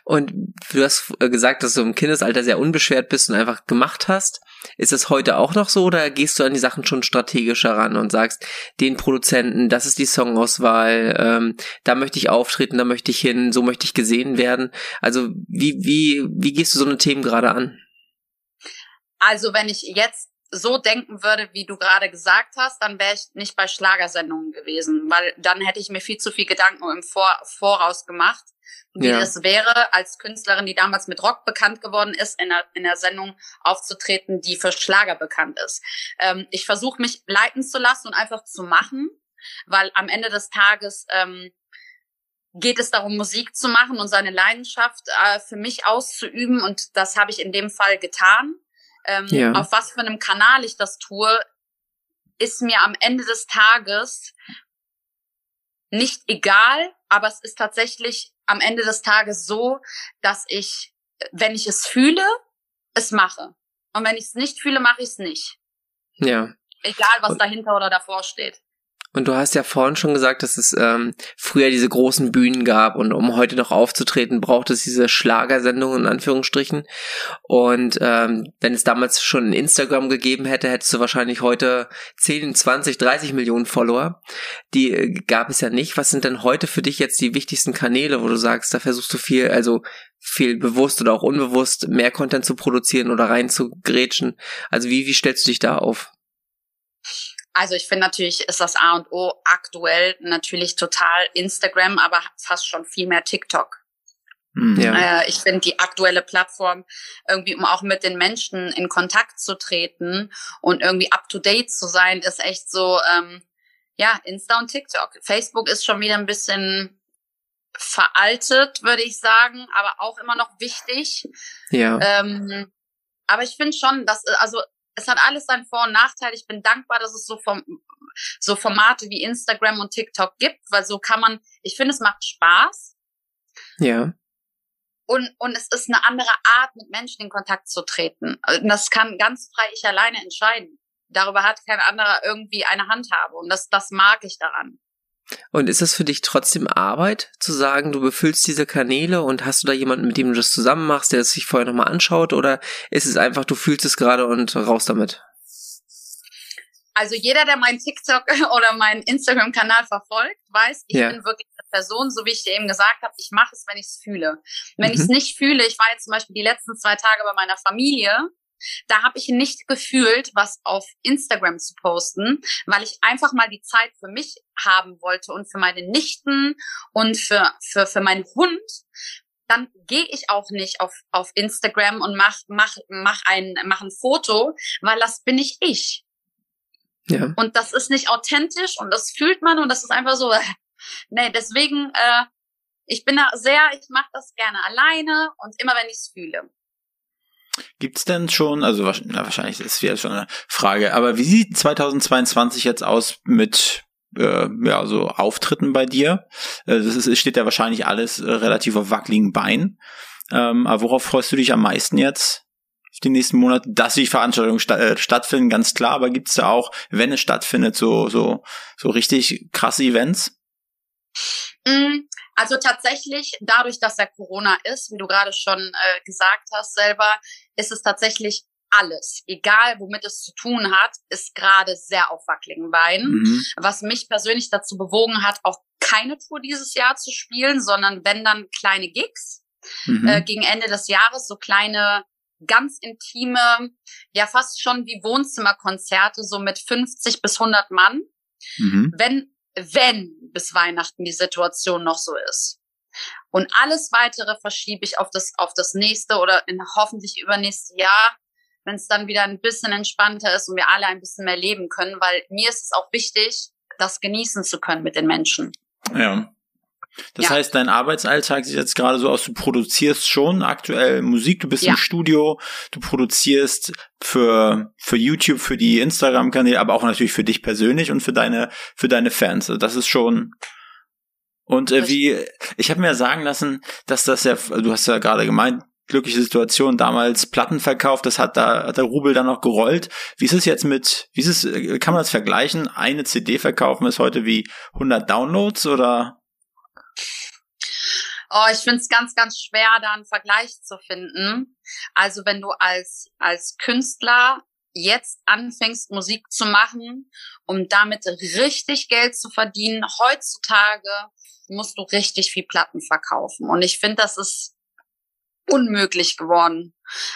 Und du hast äh, gesagt, dass du im Kindesalter sehr unbeschwert bist und einfach gemacht hast. Ist es heute auch noch so oder gehst du an die Sachen schon strategischer ran und sagst, den Produzenten, das ist die Songauswahl, ähm, da möchte ich auftreten, da möchte ich hin, so möchte ich gesehen werden. Also wie, wie, wie gehst du so eine Themen gerade an? Also wenn ich jetzt so denken würde, wie du gerade gesagt hast, dann wäre ich nicht bei Schlagersendungen gewesen, weil dann hätte ich mir viel zu viel Gedanken im Vor Voraus gemacht, wie ja. es wäre, als Künstlerin, die damals mit Rock bekannt geworden ist, in der, in der Sendung aufzutreten, die für Schlager bekannt ist. Ähm, ich versuche mich leiten zu lassen und einfach zu machen, weil am Ende des Tages ähm, geht es darum, Musik zu machen und seine Leidenschaft äh, für mich auszuüben und das habe ich in dem Fall getan. Ähm, ja. Auf was für einem Kanal ich das tue, ist mir am Ende des Tages nicht egal, aber es ist tatsächlich am Ende des Tages so, dass ich, wenn ich es fühle, es mache. Und wenn ich es nicht fühle, mache ich es nicht. Ja. Egal, was dahinter oder davor steht. Und du hast ja vorhin schon gesagt, dass es ähm, früher diese großen Bühnen gab und um heute noch aufzutreten, braucht es diese Schlagersendungen in Anführungsstrichen. Und ähm, wenn es damals schon Instagram gegeben hätte, hättest du wahrscheinlich heute 10, 20, 30 Millionen Follower. Die äh, gab es ja nicht. Was sind denn heute für dich jetzt die wichtigsten Kanäle, wo du sagst, da versuchst du viel, also viel bewusst oder auch unbewusst mehr Content zu produzieren oder rein zu grätschen? Also wie, wie stellst du dich da auf? Also ich finde natürlich ist das A und O aktuell natürlich total Instagram, aber fast schon viel mehr TikTok. Hm. Ja. Äh, ich finde die aktuelle Plattform irgendwie, um auch mit den Menschen in Kontakt zu treten und irgendwie up to date zu sein, ist echt so, ähm, ja, Insta und TikTok. Facebook ist schon wieder ein bisschen veraltet, würde ich sagen, aber auch immer noch wichtig. Ja. Ähm, aber ich finde schon, dass, also es hat alles seinen Vor- und Nachteil. Ich bin dankbar, dass es so vom, so Formate wie Instagram und TikTok gibt, weil so kann man, ich finde, es macht Spaß. Ja. Und, und es ist eine andere Art, mit Menschen in Kontakt zu treten. Und das kann ganz frei ich alleine entscheiden. Darüber hat kein anderer irgendwie eine Handhabe. Und das, das mag ich daran. Und ist das für dich trotzdem Arbeit, zu sagen, du befüllst diese Kanäle und hast du da jemanden, mit dem du das zusammen machst, der es sich vorher nochmal anschaut? Oder ist es einfach, du fühlst es gerade und raus damit? Also jeder, der meinen TikTok oder meinen Instagram-Kanal verfolgt, weiß, ich ja. bin wirklich eine Person, so wie ich dir eben gesagt habe, ich mache es, wenn ich es fühle. Wenn mhm. ich es nicht fühle, ich war jetzt zum Beispiel die letzten zwei Tage bei meiner Familie da habe ich nicht gefühlt, was auf Instagram zu posten, weil ich einfach mal die Zeit für mich haben wollte und für meine Nichten und für, für, für meinen Hund. Dann gehe ich auch nicht auf, auf Instagram und mach, mach, mach, ein, mach ein Foto, weil das bin ich ich. Ja. Und das ist nicht authentisch und das fühlt man und das ist einfach so, nee, deswegen, äh, ich bin da sehr, ich mache das gerne alleine und immer wenn ich es fühle. Gibt's denn schon, also na, wahrscheinlich ist es wieder schon eine Frage, aber wie sieht 2022 jetzt aus mit äh, ja, so Auftritten bei dir? Äh, das ist, steht ja wahrscheinlich alles äh, relativ auf wackeligen Beinen. Ähm, aber worauf freust du dich am meisten jetzt? Die nächsten Monate, dass die Veranstaltungen sta äh, stattfinden, ganz klar, aber gibt's da auch, wenn es stattfindet, so, so, so richtig krasse Events? Mm, also tatsächlich, dadurch, dass er Corona ist, wie du gerade schon äh, gesagt hast selber, ist es tatsächlich alles, egal womit es zu tun hat, ist gerade sehr auf wackeligen Beinen. Mhm. Was mich persönlich dazu bewogen hat, auch keine Tour dieses Jahr zu spielen, sondern wenn dann kleine Gigs mhm. äh, gegen Ende des Jahres, so kleine ganz intime, ja fast schon wie Wohnzimmerkonzerte, so mit 50 bis 100 Mann. Mhm. Wenn wenn bis Weihnachten die Situation noch so ist. Und alles weitere verschiebe ich auf das, auf das nächste oder in hoffentlich übernächste Jahr, wenn es dann wieder ein bisschen entspannter ist und wir alle ein bisschen mehr leben können, weil mir ist es auch wichtig, das genießen zu können mit den Menschen. Ja. Das ja. heißt, dein Arbeitsalltag sieht jetzt gerade so aus, du produzierst schon aktuell Musik, du bist ja. im Studio, du produzierst für, für YouTube, für die Instagram-Kanäle, aber auch natürlich für dich persönlich und für deine, für deine Fans. Also das ist schon, und äh, wie, ich habe mir sagen lassen, dass das ja, du hast ja gerade gemeint, glückliche Situation, damals Platten verkauft, das hat da hat der Rubel dann noch gerollt. Wie ist es jetzt mit, wie ist es, äh, kann man das vergleichen? Eine CD verkaufen ist heute wie 100 Downloads oder? Oh, ich finde es ganz, ganz schwer, da einen Vergleich zu finden. Also wenn du als, als Künstler jetzt anfängst, Musik zu machen, um damit richtig Geld zu verdienen, heutzutage musst du richtig viel Platten verkaufen. Und ich finde, das ist unmöglich geworden.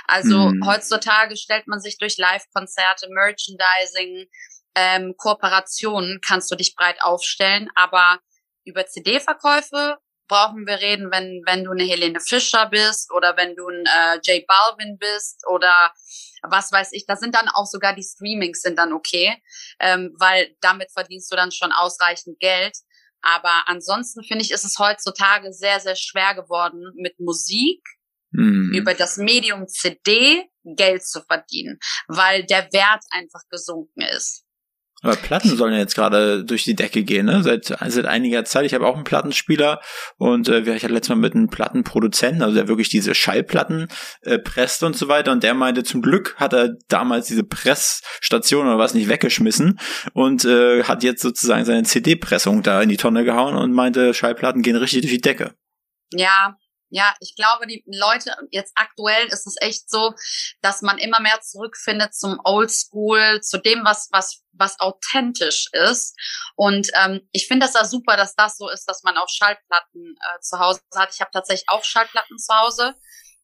Also hm. heutzutage stellt man sich durch Live-Konzerte, Merchandising, ähm, Kooperationen kannst du dich breit aufstellen, aber über CD-Verkäufe brauchen wir reden, wenn, wenn du eine Helene Fischer bist oder wenn du ein äh, J Balvin bist oder was weiß ich. Da sind dann auch sogar die Streamings sind dann okay, ähm, weil damit verdienst du dann schon ausreichend Geld. Aber ansonsten finde ich, ist es heutzutage sehr, sehr schwer geworden, mit Musik mhm. über das Medium CD Geld zu verdienen, weil der Wert einfach gesunken ist. Aber Platten sollen ja jetzt gerade durch die Decke gehen, ne? Seit, seit einiger Zeit. Ich habe auch einen Plattenspieler und äh, ich hatte letztes Mal mit einem Plattenproduzenten, also der wirklich diese Schallplatten äh, presst und so weiter. Und der meinte, zum Glück hat er damals diese Pressstation oder was nicht weggeschmissen und äh, hat jetzt sozusagen seine CD-Pressung da in die Tonne gehauen und meinte, Schallplatten gehen richtig durch die Decke. Ja, ja, ich glaube, die Leute, jetzt aktuell ist es echt so, dass man immer mehr zurückfindet zum Oldschool, zu dem, was, was, was authentisch ist. Und ähm, ich finde das ja super, dass das so ist, dass man auch Schallplatten äh, zu Hause hat. Ich habe tatsächlich auch Schallplatten zu Hause,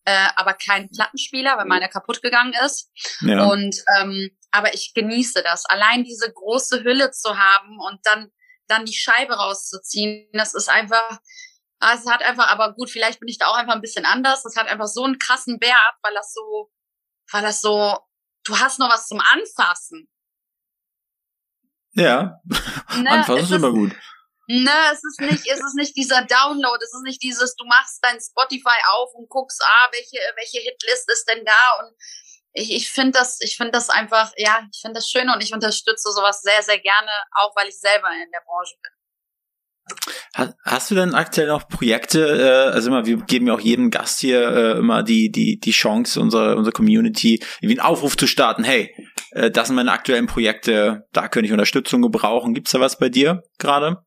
äh, aber keinen Plattenspieler, weil meiner kaputt gegangen ist. Ja. Und ähm, aber ich genieße das. Allein diese große Hülle zu haben und dann dann die Scheibe rauszuziehen, das ist einfach es hat einfach, aber gut, vielleicht bin ich da auch einfach ein bisschen anders. Es hat einfach so einen krassen Wert, weil das so, weil das so, du hast noch was zum Anfassen. Ja, ne, Anfassen ist immer gut. Ne, es ist nicht, es ist nicht dieser Download, es ist nicht dieses, du machst dein Spotify auf und guckst, ah, welche, welche Hitlist ist denn da und ich, ich finde das, ich finde das einfach, ja, ich finde das schön und ich unterstütze sowas sehr, sehr gerne, auch weil ich selber in der Branche bin. Hast du denn aktuell noch Projekte? Äh, also immer, wir geben ja auch jedem Gast hier äh, immer die die die Chance, unsere unsere Community irgendwie einen Aufruf zu starten. Hey, äh, das sind meine aktuellen Projekte. Da könnte ich Unterstützung gebrauchen. Gibt's da was bei dir gerade?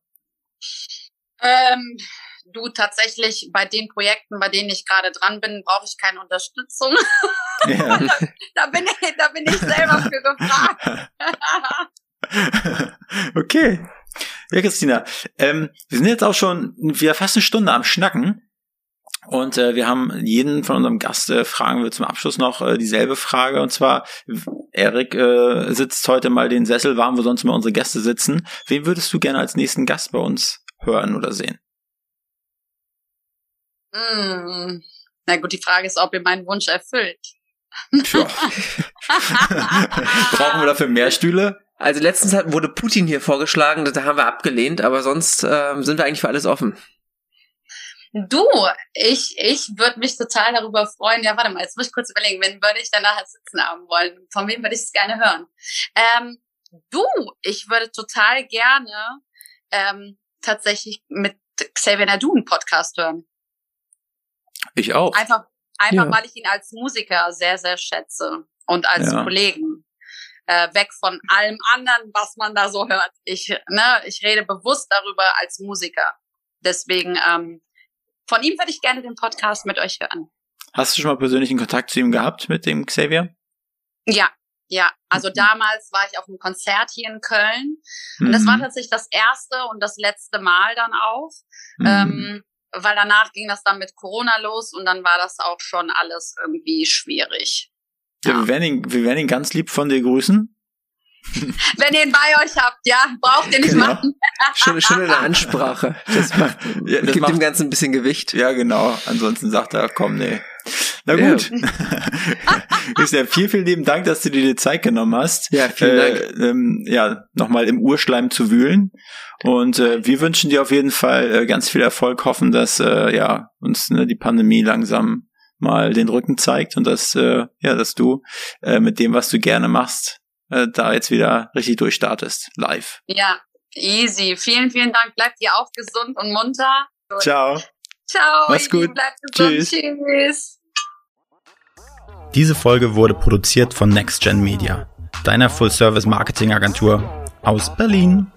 Ähm, du tatsächlich bei den Projekten, bei denen ich gerade dran bin, brauche ich keine Unterstützung. Ja. da bin ich da bin ich selber für gefragt. okay. Ja, Christina, ähm, wir sind jetzt auch schon wieder fast eine Stunde am Schnacken. Und äh, wir haben jeden von unserem Gast äh, fragen wir zum Abschluss noch äh, dieselbe Frage. Und zwar, Erik äh, sitzt heute mal den Sessel warm, wo sonst immer unsere Gäste sitzen. Wen würdest du gerne als nächsten Gast bei uns hören oder sehen? Mm. Na gut, die Frage ist, ob ihr meinen Wunsch erfüllt. Brauchen wir dafür mehr Stühle? Also letztens hat, wurde Putin hier vorgeschlagen, da haben wir abgelehnt, aber sonst äh, sind wir eigentlich für alles offen. Du, ich, ich würde mich total darüber freuen. Ja, warte mal, jetzt muss ich kurz überlegen, wen würde ich danach sitzen haben wollen? Von wem würde ich es gerne hören? Ähm, du, ich würde total gerne ähm, tatsächlich mit Xavier Nadu einen Podcast hören. Ich auch. Einfach, einfach ja. weil ich ihn als Musiker sehr, sehr schätze und als ja. Kollegen äh, weg von allem anderen, was man da so hört. Ich, ne, ich rede bewusst darüber als Musiker. Deswegen, ähm, von ihm würde ich gerne den Podcast mit euch hören. Hast du schon mal persönlichen Kontakt zu ihm gehabt, mit dem Xavier? Ja, ja. Also mhm. damals war ich auf einem Konzert hier in Köln. Und mhm. das war tatsächlich das erste und das letzte Mal dann auch. Mhm. Ähm, weil danach ging das dann mit Corona los und dann war das auch schon alles irgendwie schwierig. Ja, wir, werden ihn, wir werden ihn ganz lieb von dir grüßen. Wenn ihr ihn bei euch habt, ja, braucht ihr nicht genau. machen. Schöne, schöne Ansprache. Das macht, ja, das gibt macht, dem Ganzen ein bisschen Gewicht. Ja, genau. Ansonsten sagt er, komm, nee. Na gut. Ja. viel, vielen lieben Dank, dass du dir die Zeit genommen hast. Ja, vielen äh, Dank. Ähm, ja, nochmal im Urschleim zu wühlen. Und äh, wir wünschen dir auf jeden Fall äh, ganz viel Erfolg, hoffen, dass äh, ja uns ne, die Pandemie langsam mal den Rücken zeigt und dass, äh, ja, dass du äh, mit dem, was du gerne machst, äh, da jetzt wieder richtig durchstartest, live. Ja, easy. Vielen, vielen Dank. Bleibt ihr auch gesund und munter. Ciao. Ciao. Mach's gut. Bleibt gesund. Tschüss. Tschüss. Diese Folge wurde produziert von NextGen Media, deiner Full-Service-Marketing-Agentur aus Berlin.